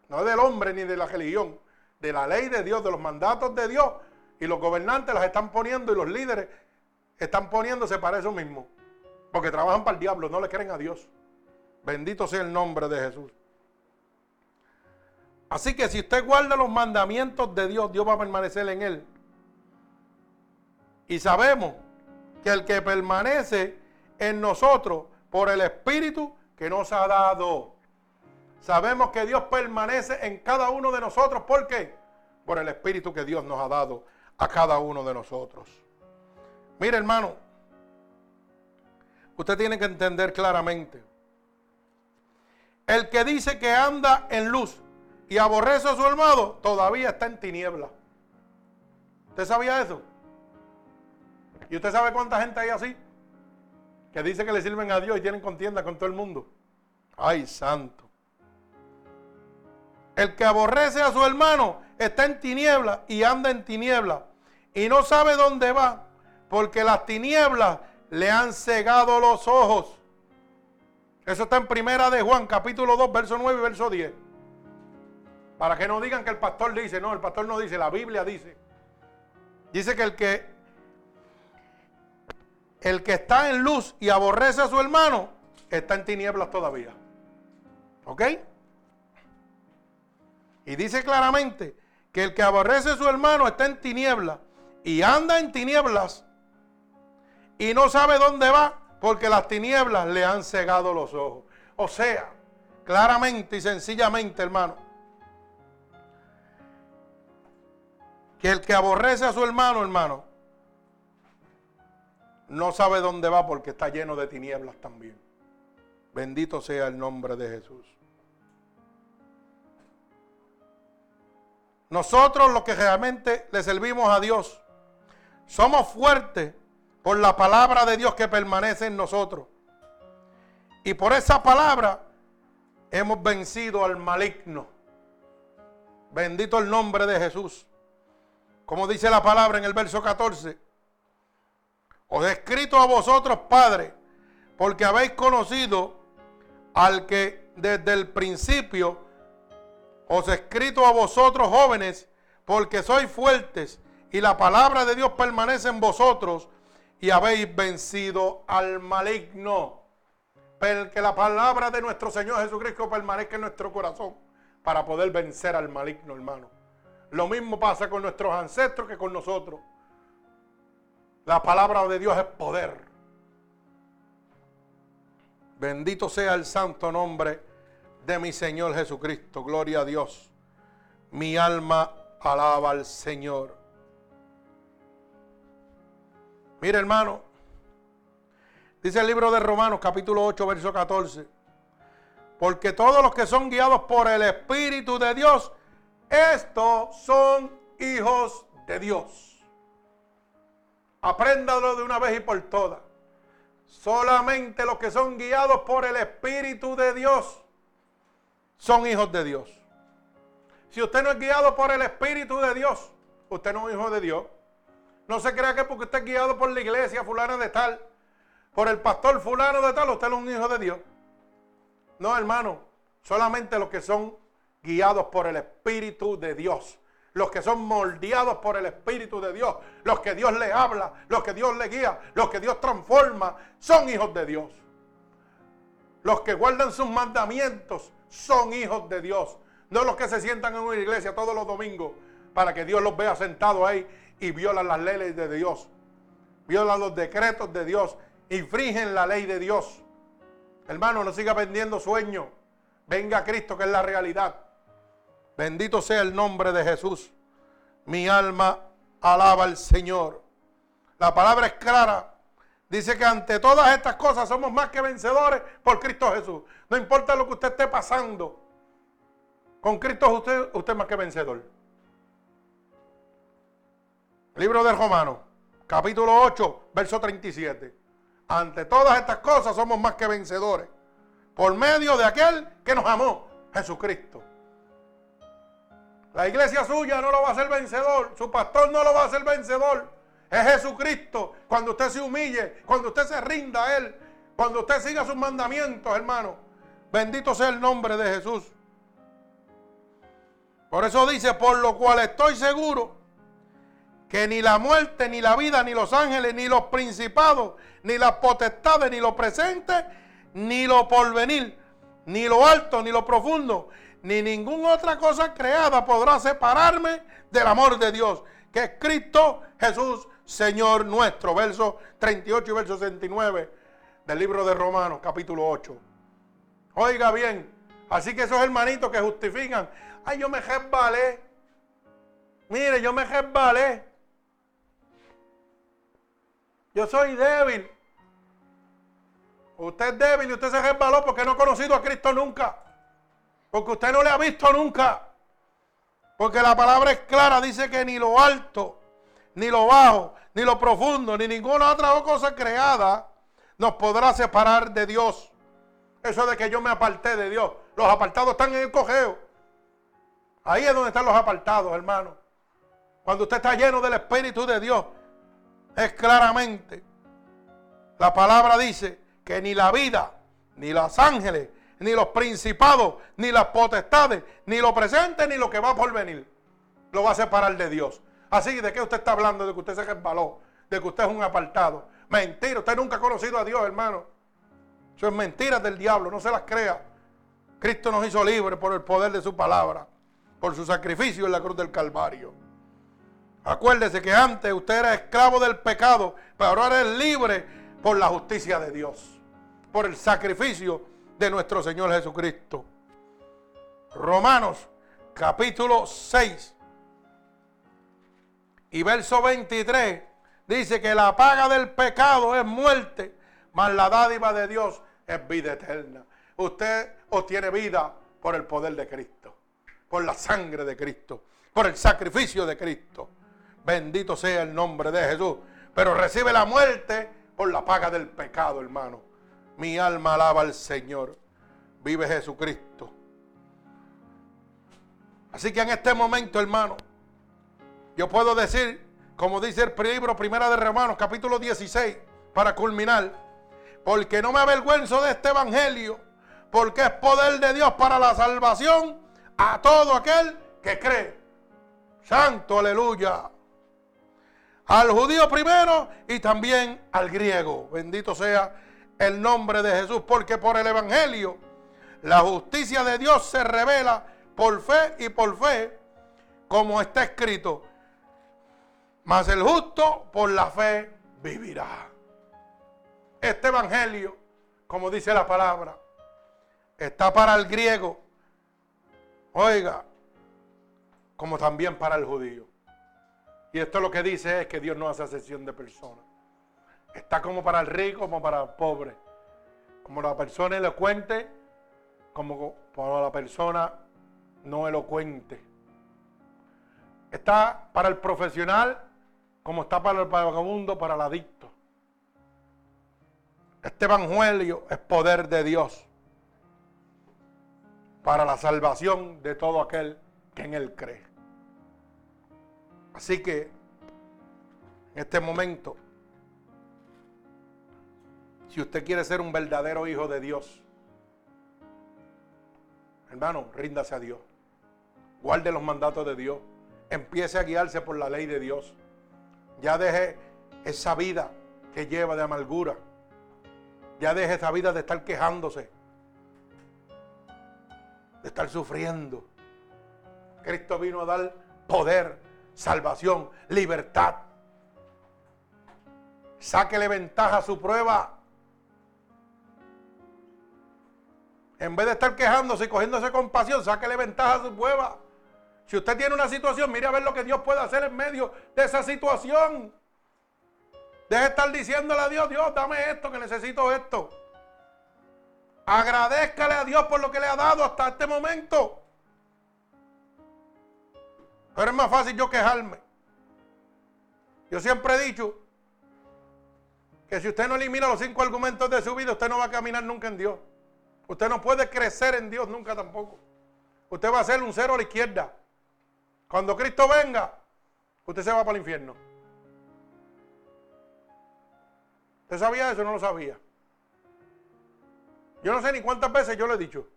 No del hombre ni de la religión. De la ley de Dios, de los mandatos de Dios. Y los gobernantes las están poniendo y los líderes están poniéndose para eso mismo. Porque trabajan para el diablo, no le creen a Dios. Bendito sea el nombre de Jesús. Así que si usted guarda los mandamientos de Dios, Dios va a permanecer en él. Y sabemos que el que permanece en nosotros por el Espíritu que nos ha dado. Sabemos que Dios permanece en cada uno de nosotros. ¿Por qué? Por el Espíritu que Dios nos ha dado a cada uno de nosotros. Mire hermano, Usted tiene que entender claramente. El que dice que anda en luz y aborrece a su hermano, todavía está en tiniebla. ¿Usted sabía eso? ¿Y usted sabe cuánta gente hay así? Que dice que le sirven a Dios y tienen contienda con todo el mundo. Ay, santo. El que aborrece a su hermano está en tiniebla y anda en tiniebla y no sabe dónde va, porque las tinieblas le han cegado los ojos. Eso está en primera de Juan, capítulo 2, verso 9 y verso 10. Para que no digan que el pastor dice, no, el pastor no dice, la Biblia dice. Dice que el que el que está en luz y aborrece a su hermano está en tinieblas todavía. ¿Ok? Y dice claramente que el que aborrece a su hermano está en tinieblas y anda en tinieblas y no sabe dónde va porque las tinieblas le han cegado los ojos. O sea, claramente y sencillamente, hermano, que el que aborrece a su hermano, hermano, no sabe dónde va porque está lleno de tinieblas también. Bendito sea el nombre de Jesús. Nosotros los que realmente le servimos a Dios, somos fuertes por la palabra de Dios que permanece en nosotros. Y por esa palabra hemos vencido al maligno. Bendito el nombre de Jesús. Como dice la palabra en el verso 14. Os he escrito a vosotros, Padre, porque habéis conocido al que desde el principio os he escrito a vosotros jóvenes, porque sois fuertes y la palabra de Dios permanece en vosotros y habéis vencido al maligno. Que la palabra de nuestro Señor Jesucristo permanezca en nuestro corazón para poder vencer al maligno, hermano. Lo mismo pasa con nuestros ancestros que con nosotros. La palabra de Dios es poder. Bendito sea el santo nombre de mi Señor Jesucristo. Gloria a Dios. Mi alma alaba al Señor. Mire hermano, dice el libro de Romanos capítulo 8, verso 14. Porque todos los que son guiados por el Espíritu de Dios, estos son hijos de Dios. Apréndalo de una vez y por todas. Solamente los que son guiados por el Espíritu de Dios son hijos de Dios. Si usted no es guiado por el Espíritu de Dios, usted no es hijo de Dios. No se crea que porque usted es guiado por la iglesia fulana de tal, por el pastor fulano de tal, usted es un hijo de Dios. No, hermano, solamente los que son guiados por el Espíritu de Dios. Los que son moldeados por el Espíritu de Dios. Los que Dios le habla, los que Dios le guía, los que Dios transforma, son hijos de Dios. Los que guardan sus mandamientos son hijos de Dios. No los que se sientan en una iglesia todos los domingos para que Dios los vea sentados ahí y violan las leyes de Dios. Violan los decretos de Dios. Infringen la ley de Dios. Hermano, no siga vendiendo sueños. Venga Cristo, que es la realidad. Bendito sea el nombre de Jesús. Mi alma alaba al Señor. La palabra es clara. Dice que ante todas estas cosas somos más que vencedores por Cristo Jesús. No importa lo que usted esté pasando. Con Cristo usted, es más que vencedor. Libro de Romanos, capítulo 8, verso 37. Ante todas estas cosas somos más que vencedores. Por medio de aquel que nos amó, Jesucristo. La iglesia suya no lo va a hacer vencedor. Su pastor no lo va a hacer vencedor. Es Jesucristo. Cuando usted se humille, cuando usted se rinda a Él, cuando usted siga sus mandamientos, hermano. Bendito sea el nombre de Jesús. Por eso dice, por lo cual estoy seguro que ni la muerte, ni la vida, ni los ángeles, ni los principados, ni las potestades, ni lo presente, ni lo porvenir, ni lo alto, ni lo profundo, ni ninguna otra cosa creada podrá separarme del amor de Dios, que es Cristo Jesús, Señor nuestro. Verso 38 y verso 69 del libro de Romanos, capítulo 8. Oiga bien, así que esos hermanitos que justifican, ay, yo me resbalé. Mire, yo me resbalé. Yo soy débil. Usted es débil y usted se resbaló porque no ha conocido a Cristo nunca. Porque usted no le ha visto nunca. Porque la palabra es clara, dice que ni lo alto, ni lo bajo, ni lo profundo, ni ninguna otra cosa creada nos podrá separar de Dios. Eso de que yo me aparté de Dios. Los apartados están en el cojeo. Ahí es donde están los apartados, hermano. Cuando usted está lleno del Espíritu de Dios, es claramente. La palabra dice que ni la vida, ni los ángeles, ni los principados, ni las potestades, ni lo presente, ni lo que va por venir, lo va a separar de Dios. Así, ¿de qué usted está hablando? De que usted se resbaló, de que usted es un apartado. Mentira, usted nunca ha conocido a Dios, hermano. Eso es mentira del diablo, no se las crea. Cristo nos hizo libres por el poder de su palabra, por su sacrificio en la cruz del Calvario. Acuérdese que antes usted era esclavo del pecado, pero ahora es libre por la justicia de Dios, por el sacrificio de nuestro Señor Jesucristo. Romanos capítulo 6 y verso 23 dice que la paga del pecado es muerte, mas la dádiva de Dios es vida eterna. Usted obtiene vida por el poder de Cristo, por la sangre de Cristo, por el sacrificio de Cristo. Bendito sea el nombre de Jesús. Pero recibe la muerte por la paga del pecado, hermano. Mi alma alaba al Señor. Vive Jesucristo. Así que en este momento, hermano, yo puedo decir, como dice el libro Primera de Romanos, capítulo 16, para culminar, porque no me avergüenzo de este evangelio, porque es poder de Dios para la salvación a todo aquel que cree. Santo, aleluya. Al judío primero y también al griego. Bendito sea el nombre de Jesús, porque por el Evangelio la justicia de Dios se revela por fe y por fe, como está escrito. Mas el justo por la fe vivirá. Este Evangelio, como dice la palabra, está para el griego, oiga, como también para el judío. Y esto lo que dice es que Dios no hace excepción de personas. Está como para el rico, como para el pobre. Como la persona elocuente, como para la persona no elocuente. Está para el profesional, como está para el vagabundo, para el adicto. Este evangelio es poder de Dios para la salvación de todo aquel que en Él cree. Así que en este momento, si usted quiere ser un verdadero hijo de Dios, hermano, ríndase a Dios. Guarde los mandatos de Dios. Empiece a guiarse por la ley de Dios. Ya deje esa vida que lleva de amargura. Ya deje esa vida de estar quejándose de estar sufriendo. Cristo vino a dar poder, salvación, libertad. Sáquele ventaja a su prueba. En vez de estar quejándose y cogiéndose compasión, sáquele ventaja a su prueba. Si usted tiene una situación, mire a ver lo que Dios puede hacer en medio de esa situación. Deje de estar diciéndole a Dios, Dios, dame esto, que necesito esto. Agradezcale a Dios por lo que le ha dado hasta este momento. Pero es más fácil yo quejarme. Yo siempre he dicho que si usted no elimina los cinco argumentos de su vida, usted no va a caminar nunca en Dios. Usted no puede crecer en Dios nunca tampoco. Usted va a ser un cero a la izquierda. Cuando Cristo venga, usted se va para el infierno. ¿Usted sabía eso no lo sabía? Yo no sé ni cuántas veces yo le he dicho.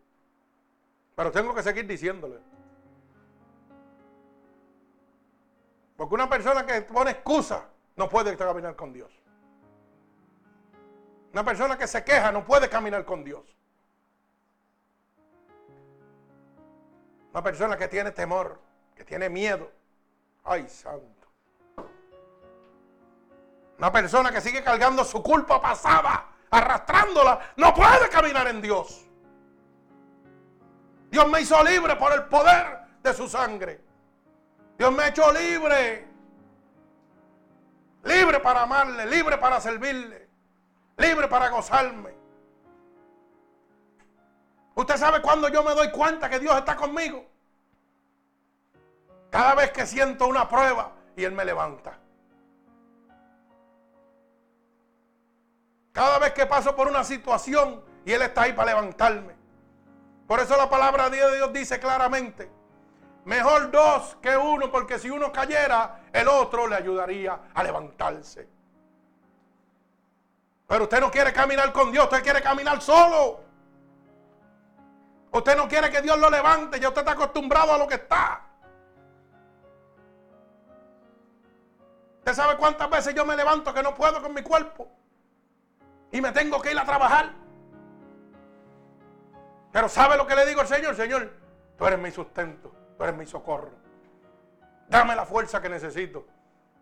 Pero tengo que seguir diciéndole. Porque una persona que pone excusa no puede caminar con Dios. Una persona que se queja no puede caminar con Dios. Una persona que tiene temor, que tiene miedo. Ay, santo. Una persona que sigue cargando su culpa pasada arrastrándola, no puede caminar en Dios. Dios me hizo libre por el poder de su sangre. Dios me ha hecho libre. Libre para amarle, libre para servirle, libre para gozarme. Usted sabe cuando yo me doy cuenta que Dios está conmigo. Cada vez que siento una prueba y Él me levanta. Cada vez que paso por una situación y Él está ahí para levantarme. Por eso la palabra de Dios dice claramente, mejor dos que uno, porque si uno cayera, el otro le ayudaría a levantarse. Pero usted no quiere caminar con Dios, usted quiere caminar solo. Usted no quiere que Dios lo levante, ya usted está acostumbrado a lo que está. ¿Usted sabe cuántas veces yo me levanto que no puedo con mi cuerpo? y me tengo que ir a trabajar. Pero ¿sabe lo que le digo al Señor? Señor, tú eres mi sustento, tú eres mi socorro. Dame la fuerza que necesito.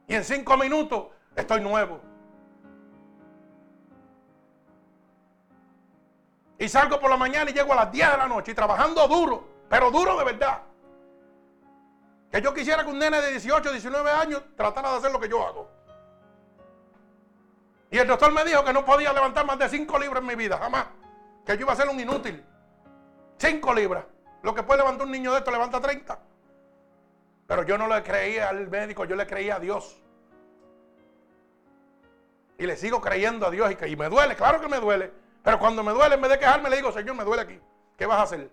Y en cinco minutos estoy nuevo. Y salgo por la mañana y llego a las 10 de la noche y trabajando duro, pero duro de verdad. Que yo quisiera que un nene de 18, 19 años tratara de hacer lo que yo hago. Y el doctor me dijo que no podía levantar más de 5 libras en mi vida, jamás. Que yo iba a ser un inútil. 5 libras. Lo que puede levantar un niño de esto levanta 30. Pero yo no le creía al médico, yo le creía a Dios. Y le sigo creyendo a Dios y, que, y me duele, claro que me duele. Pero cuando me duele, en vez de quejarme, le digo, Señor, me duele aquí. ¿Qué vas a hacer?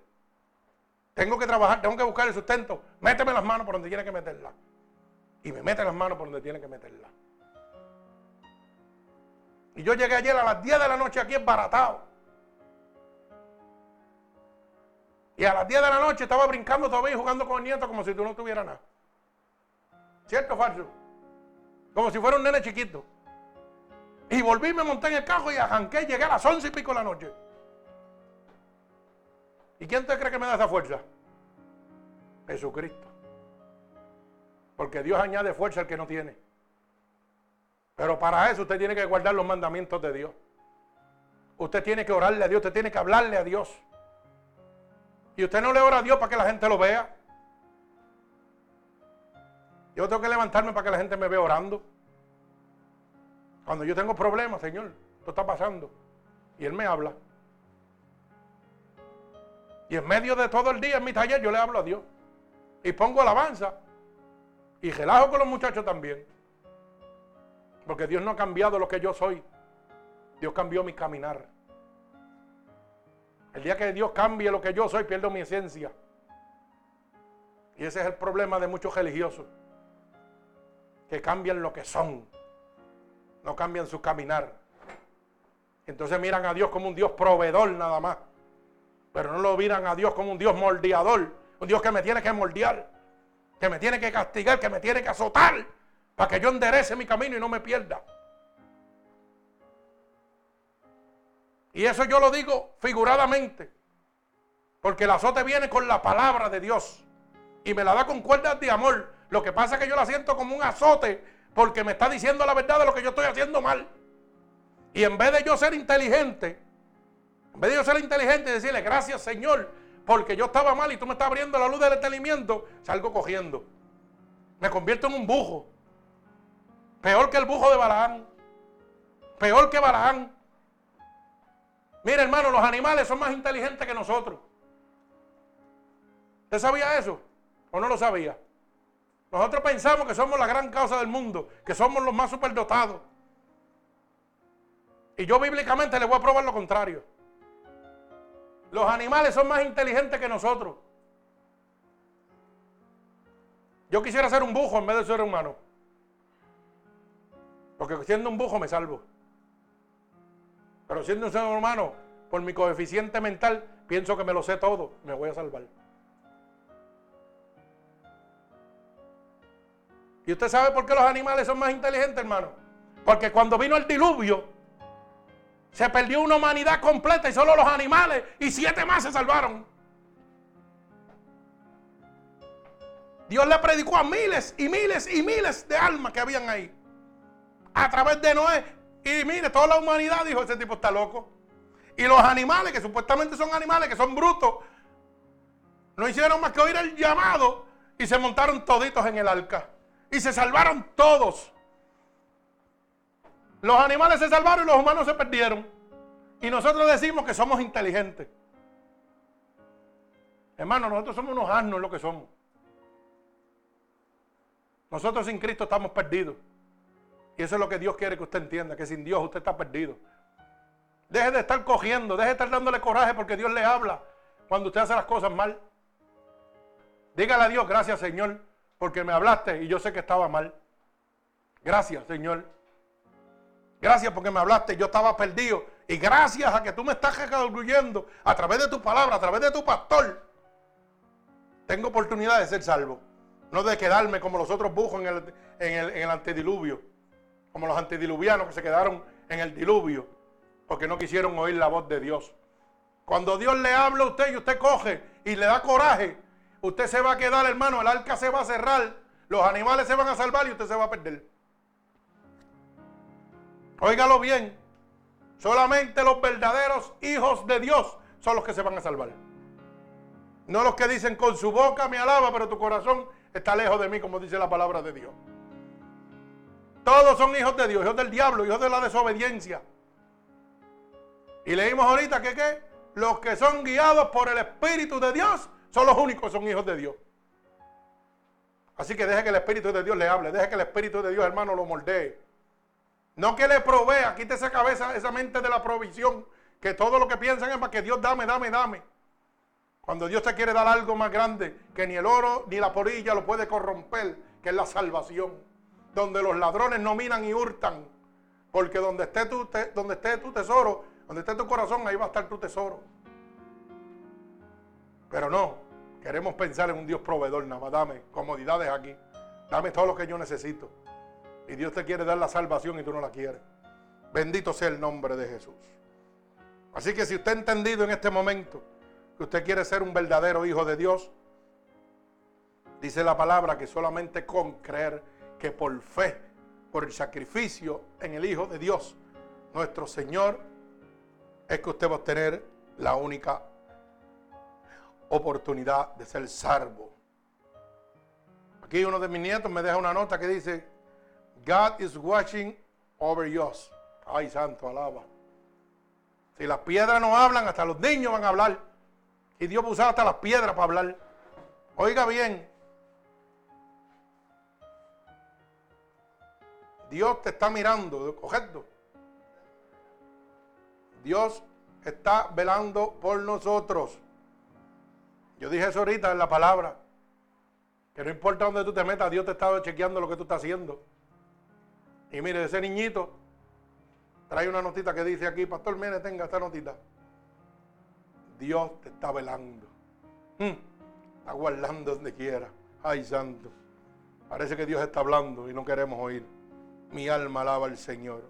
Tengo que trabajar, tengo que buscar el sustento. Méteme las manos por donde tiene que meterla. Y me mete las manos por donde tiene que meterla. Y yo llegué ayer a las 10 de la noche aquí embaratado. Y a las 10 de la noche estaba brincando todavía y jugando con el nieto como si tú no tuvieras nada. ¿Cierto o falso? Como si fuera un nene chiquito. Y volví, me monté en el carro y arranqué, llegué a las 11 y pico de la noche. ¿Y quién te cree que me da esa fuerza? Jesucristo. Porque Dios añade fuerza al que no tiene. Pero para eso usted tiene que guardar los mandamientos de Dios. Usted tiene que orarle a Dios, usted tiene que hablarle a Dios. Y usted no le ora a Dios para que la gente lo vea. Yo tengo que levantarme para que la gente me vea orando. Cuando yo tengo problemas, Señor, esto está pasando. Y Él me habla. Y en medio de todo el día en mi taller yo le hablo a Dios. Y pongo alabanza. Y relajo con los muchachos también. Porque Dios no ha cambiado lo que yo soy. Dios cambió mi caminar. El día que Dios cambie lo que yo soy, pierdo mi esencia. Y ese es el problema de muchos religiosos. Que cambian lo que son. No cambian su caminar. Entonces miran a Dios como un Dios proveedor nada más. Pero no lo miran a Dios como un Dios moldeador. Un Dios que me tiene que moldear. Que me tiene que castigar, que me tiene que azotar para que yo enderece mi camino y no me pierda. Y eso yo lo digo figuradamente, porque el azote viene con la palabra de Dios y me la da con cuerdas de amor. Lo que pasa es que yo la siento como un azote porque me está diciendo la verdad de lo que yo estoy haciendo mal. Y en vez de yo ser inteligente, en vez de yo ser inteligente y decirle gracias Señor, porque yo estaba mal y tú me estás abriendo la luz del entendimiento, salgo cogiendo. Me convierto en un bujo. Peor que el bujo de Balaán. Peor que Balaán. Mira, hermano, los animales son más inteligentes que nosotros. ¿Usted sabía eso? ¿O no lo sabía? Nosotros pensamos que somos la gran causa del mundo, que somos los más superdotados. Y yo bíblicamente le voy a probar lo contrario. Los animales son más inteligentes que nosotros. Yo quisiera ser un bujo en vez de ser humano. Porque siendo un bujo me salvo. Pero siendo un ser humano, por mi coeficiente mental, pienso que me lo sé todo, me voy a salvar. ¿Y usted sabe por qué los animales son más inteligentes, hermano? Porque cuando vino el diluvio, se perdió una humanidad completa y solo los animales y siete más se salvaron. Dios le predicó a miles y miles y miles de almas que habían ahí a través de Noé. Y mire, toda la humanidad dijo, ese tipo está loco. Y los animales, que supuestamente son animales, que son brutos, no hicieron más que oír el llamado y se montaron toditos en el arca. Y se salvaron todos. Los animales se salvaron y los humanos se perdieron. Y nosotros decimos que somos inteligentes. Hermano, nosotros somos unos asnos lo que somos. Nosotros sin Cristo estamos perdidos. Y eso es lo que Dios quiere que usted entienda, que sin Dios usted está perdido. Deje de estar cogiendo, deje de estar dándole coraje porque Dios le habla cuando usted hace las cosas mal. Dígale a Dios, gracias Señor, porque me hablaste y yo sé que estaba mal. Gracias Señor. Gracias porque me hablaste, yo estaba perdido. Y gracias a que tú me estás reconstruyendo a través de tu palabra, a través de tu pastor, tengo oportunidad de ser salvo. No de quedarme como los otros bujos en el, en el antediluvio como los antediluvianos que se quedaron en el diluvio, porque no quisieron oír la voz de Dios. Cuando Dios le habla a usted y usted coge y le da coraje, usted se va a quedar, hermano, el arca se va a cerrar, los animales se van a salvar y usted se va a perder. Óigalo bien, solamente los verdaderos hijos de Dios son los que se van a salvar. No los que dicen con su boca me alaba, pero tu corazón está lejos de mí, como dice la palabra de Dios. Todos son hijos de Dios, hijos del diablo, hijos de la desobediencia. Y leímos ahorita que ¿qué? los que son guiados por el Espíritu de Dios son los únicos que son hijos de Dios. Así que deje que el Espíritu de Dios le hable, deje que el Espíritu de Dios, hermano, lo moldee. No que le provea, quite esa cabeza, esa mente de la provisión, que todo lo que piensan es para que Dios dame, dame, dame. Cuando Dios te quiere dar algo más grande que ni el oro ni la porilla lo puede corromper, que es la salvación donde los ladrones no miran y hurtan. Porque donde esté, tu, donde esté tu tesoro, donde esté tu corazón, ahí va a estar tu tesoro. Pero no, queremos pensar en un Dios proveedor, nada más dame comodidades aquí. Dame todo lo que yo necesito. Y Dios te quiere dar la salvación y tú no la quieres. Bendito sea el nombre de Jesús. Así que si usted ha entendido en este momento que usted quiere ser un verdadero hijo de Dios, dice la palabra que solamente con creer que por fe, por el sacrificio en el Hijo de Dios, nuestro Señor, es que usted va a obtener la única oportunidad de ser salvo. Aquí uno de mis nietos me deja una nota que dice, God is watching over us. Ay, santo, alaba. Si las piedras no hablan, hasta los niños van a hablar. Y Dios va a usar hasta las piedras para hablar. Oiga bien. Dios te está mirando, ¿correcto? Dios está velando por nosotros. Yo dije eso ahorita en la palabra. Que no importa dónde tú te metas, Dios te está chequeando lo que tú estás haciendo. Y mire, ese niñito trae una notita que dice aquí, Pastor, mire, tenga esta notita. Dios te está velando. Hmm, está guardando donde quiera. Ay, santo. Parece que Dios está hablando y no queremos oír. Mi alma alaba al Señor.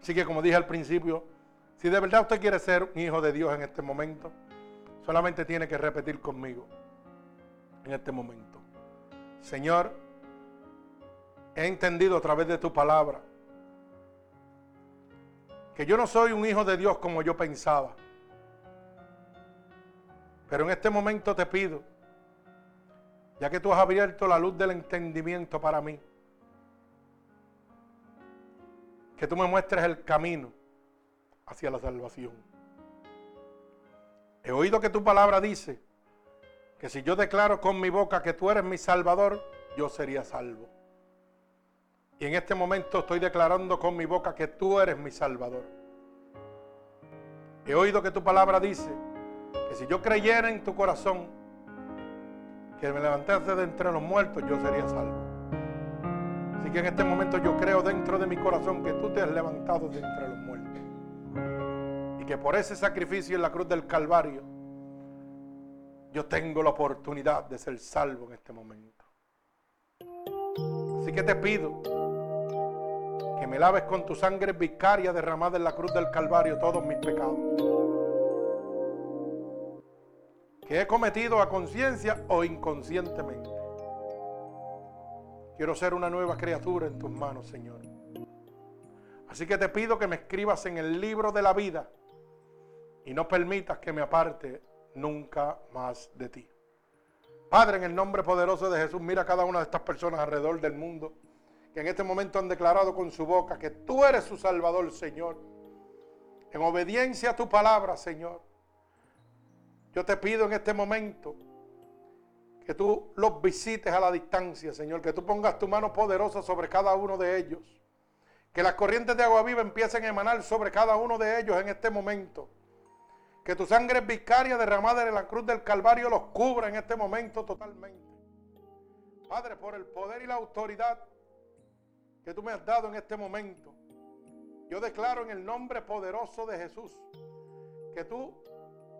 Así que como dije al principio, si de verdad usted quiere ser un hijo de Dios en este momento, solamente tiene que repetir conmigo en este momento. Señor, he entendido a través de tu palabra que yo no soy un hijo de Dios como yo pensaba. Pero en este momento te pido, ya que tú has abierto la luz del entendimiento para mí, que tú me muestres el camino hacia la salvación. He oído que tu palabra dice que si yo declaro con mi boca que tú eres mi salvador, yo sería salvo. Y en este momento estoy declarando con mi boca que tú eres mi salvador. He oído que tu palabra dice que si yo creyera en tu corazón que me levantaste de entre los muertos, yo sería salvo. Así que en este momento yo creo dentro de mi corazón que tú te has levantado de entre los muertos que por ese sacrificio en la cruz del Calvario, yo tengo la oportunidad de ser salvo en este momento. Así que te pido que me laves con tu sangre vicaria derramada en la cruz del Calvario todos mis pecados. Que he cometido a conciencia o inconscientemente. Quiero ser una nueva criatura en tus manos, Señor. Así que te pido que me escribas en el libro de la vida y no permitas que me aparte nunca más de ti. Padre, en el nombre poderoso de Jesús, mira a cada una de estas personas alrededor del mundo que en este momento han declarado con su boca que tú eres su Salvador, Señor. En obediencia a tu palabra, Señor. Yo te pido en este momento que tú los visites a la distancia, Señor, que tú pongas tu mano poderosa sobre cada uno de ellos. Que las corrientes de agua viva empiecen a emanar sobre cada uno de ellos en este momento. Que tu sangre vicaria derramada en la cruz del Calvario los cubra en este momento totalmente. Padre, por el poder y la autoridad que tú me has dado en este momento, yo declaro en el nombre poderoso de Jesús que tú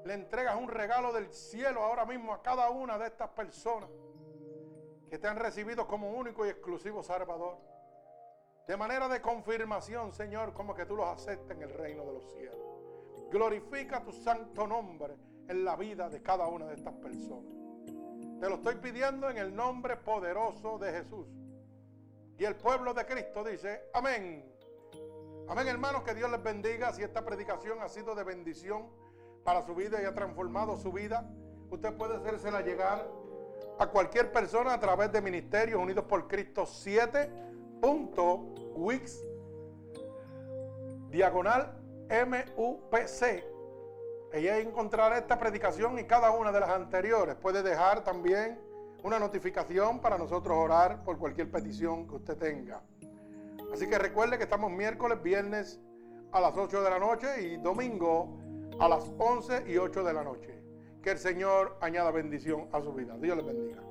le entregas un regalo del cielo ahora mismo a cada una de estas personas que te han recibido como único y exclusivo Salvador. De manera de confirmación, Señor, como que tú los aceptes en el reino de los cielos. Glorifica tu santo nombre en la vida de cada una de estas personas. Te lo estoy pidiendo en el nombre poderoso de Jesús. Y el pueblo de Cristo dice, amén. Amén hermanos, que Dios les bendiga. Si esta predicación ha sido de bendición para su vida y ha transformado su vida, usted puede hacérsela llegar a cualquier persona a través de Ministerios Unidos por Cristo 7.wix diagonal MUPC. Ella encontrará esta predicación y cada una de las anteriores. Puede dejar también una notificación para nosotros orar por cualquier petición que usted tenga. Así que recuerde que estamos miércoles, viernes a las 8 de la noche y domingo a las 11 y 8 de la noche. Que el Señor añada bendición a su vida. Dios les bendiga.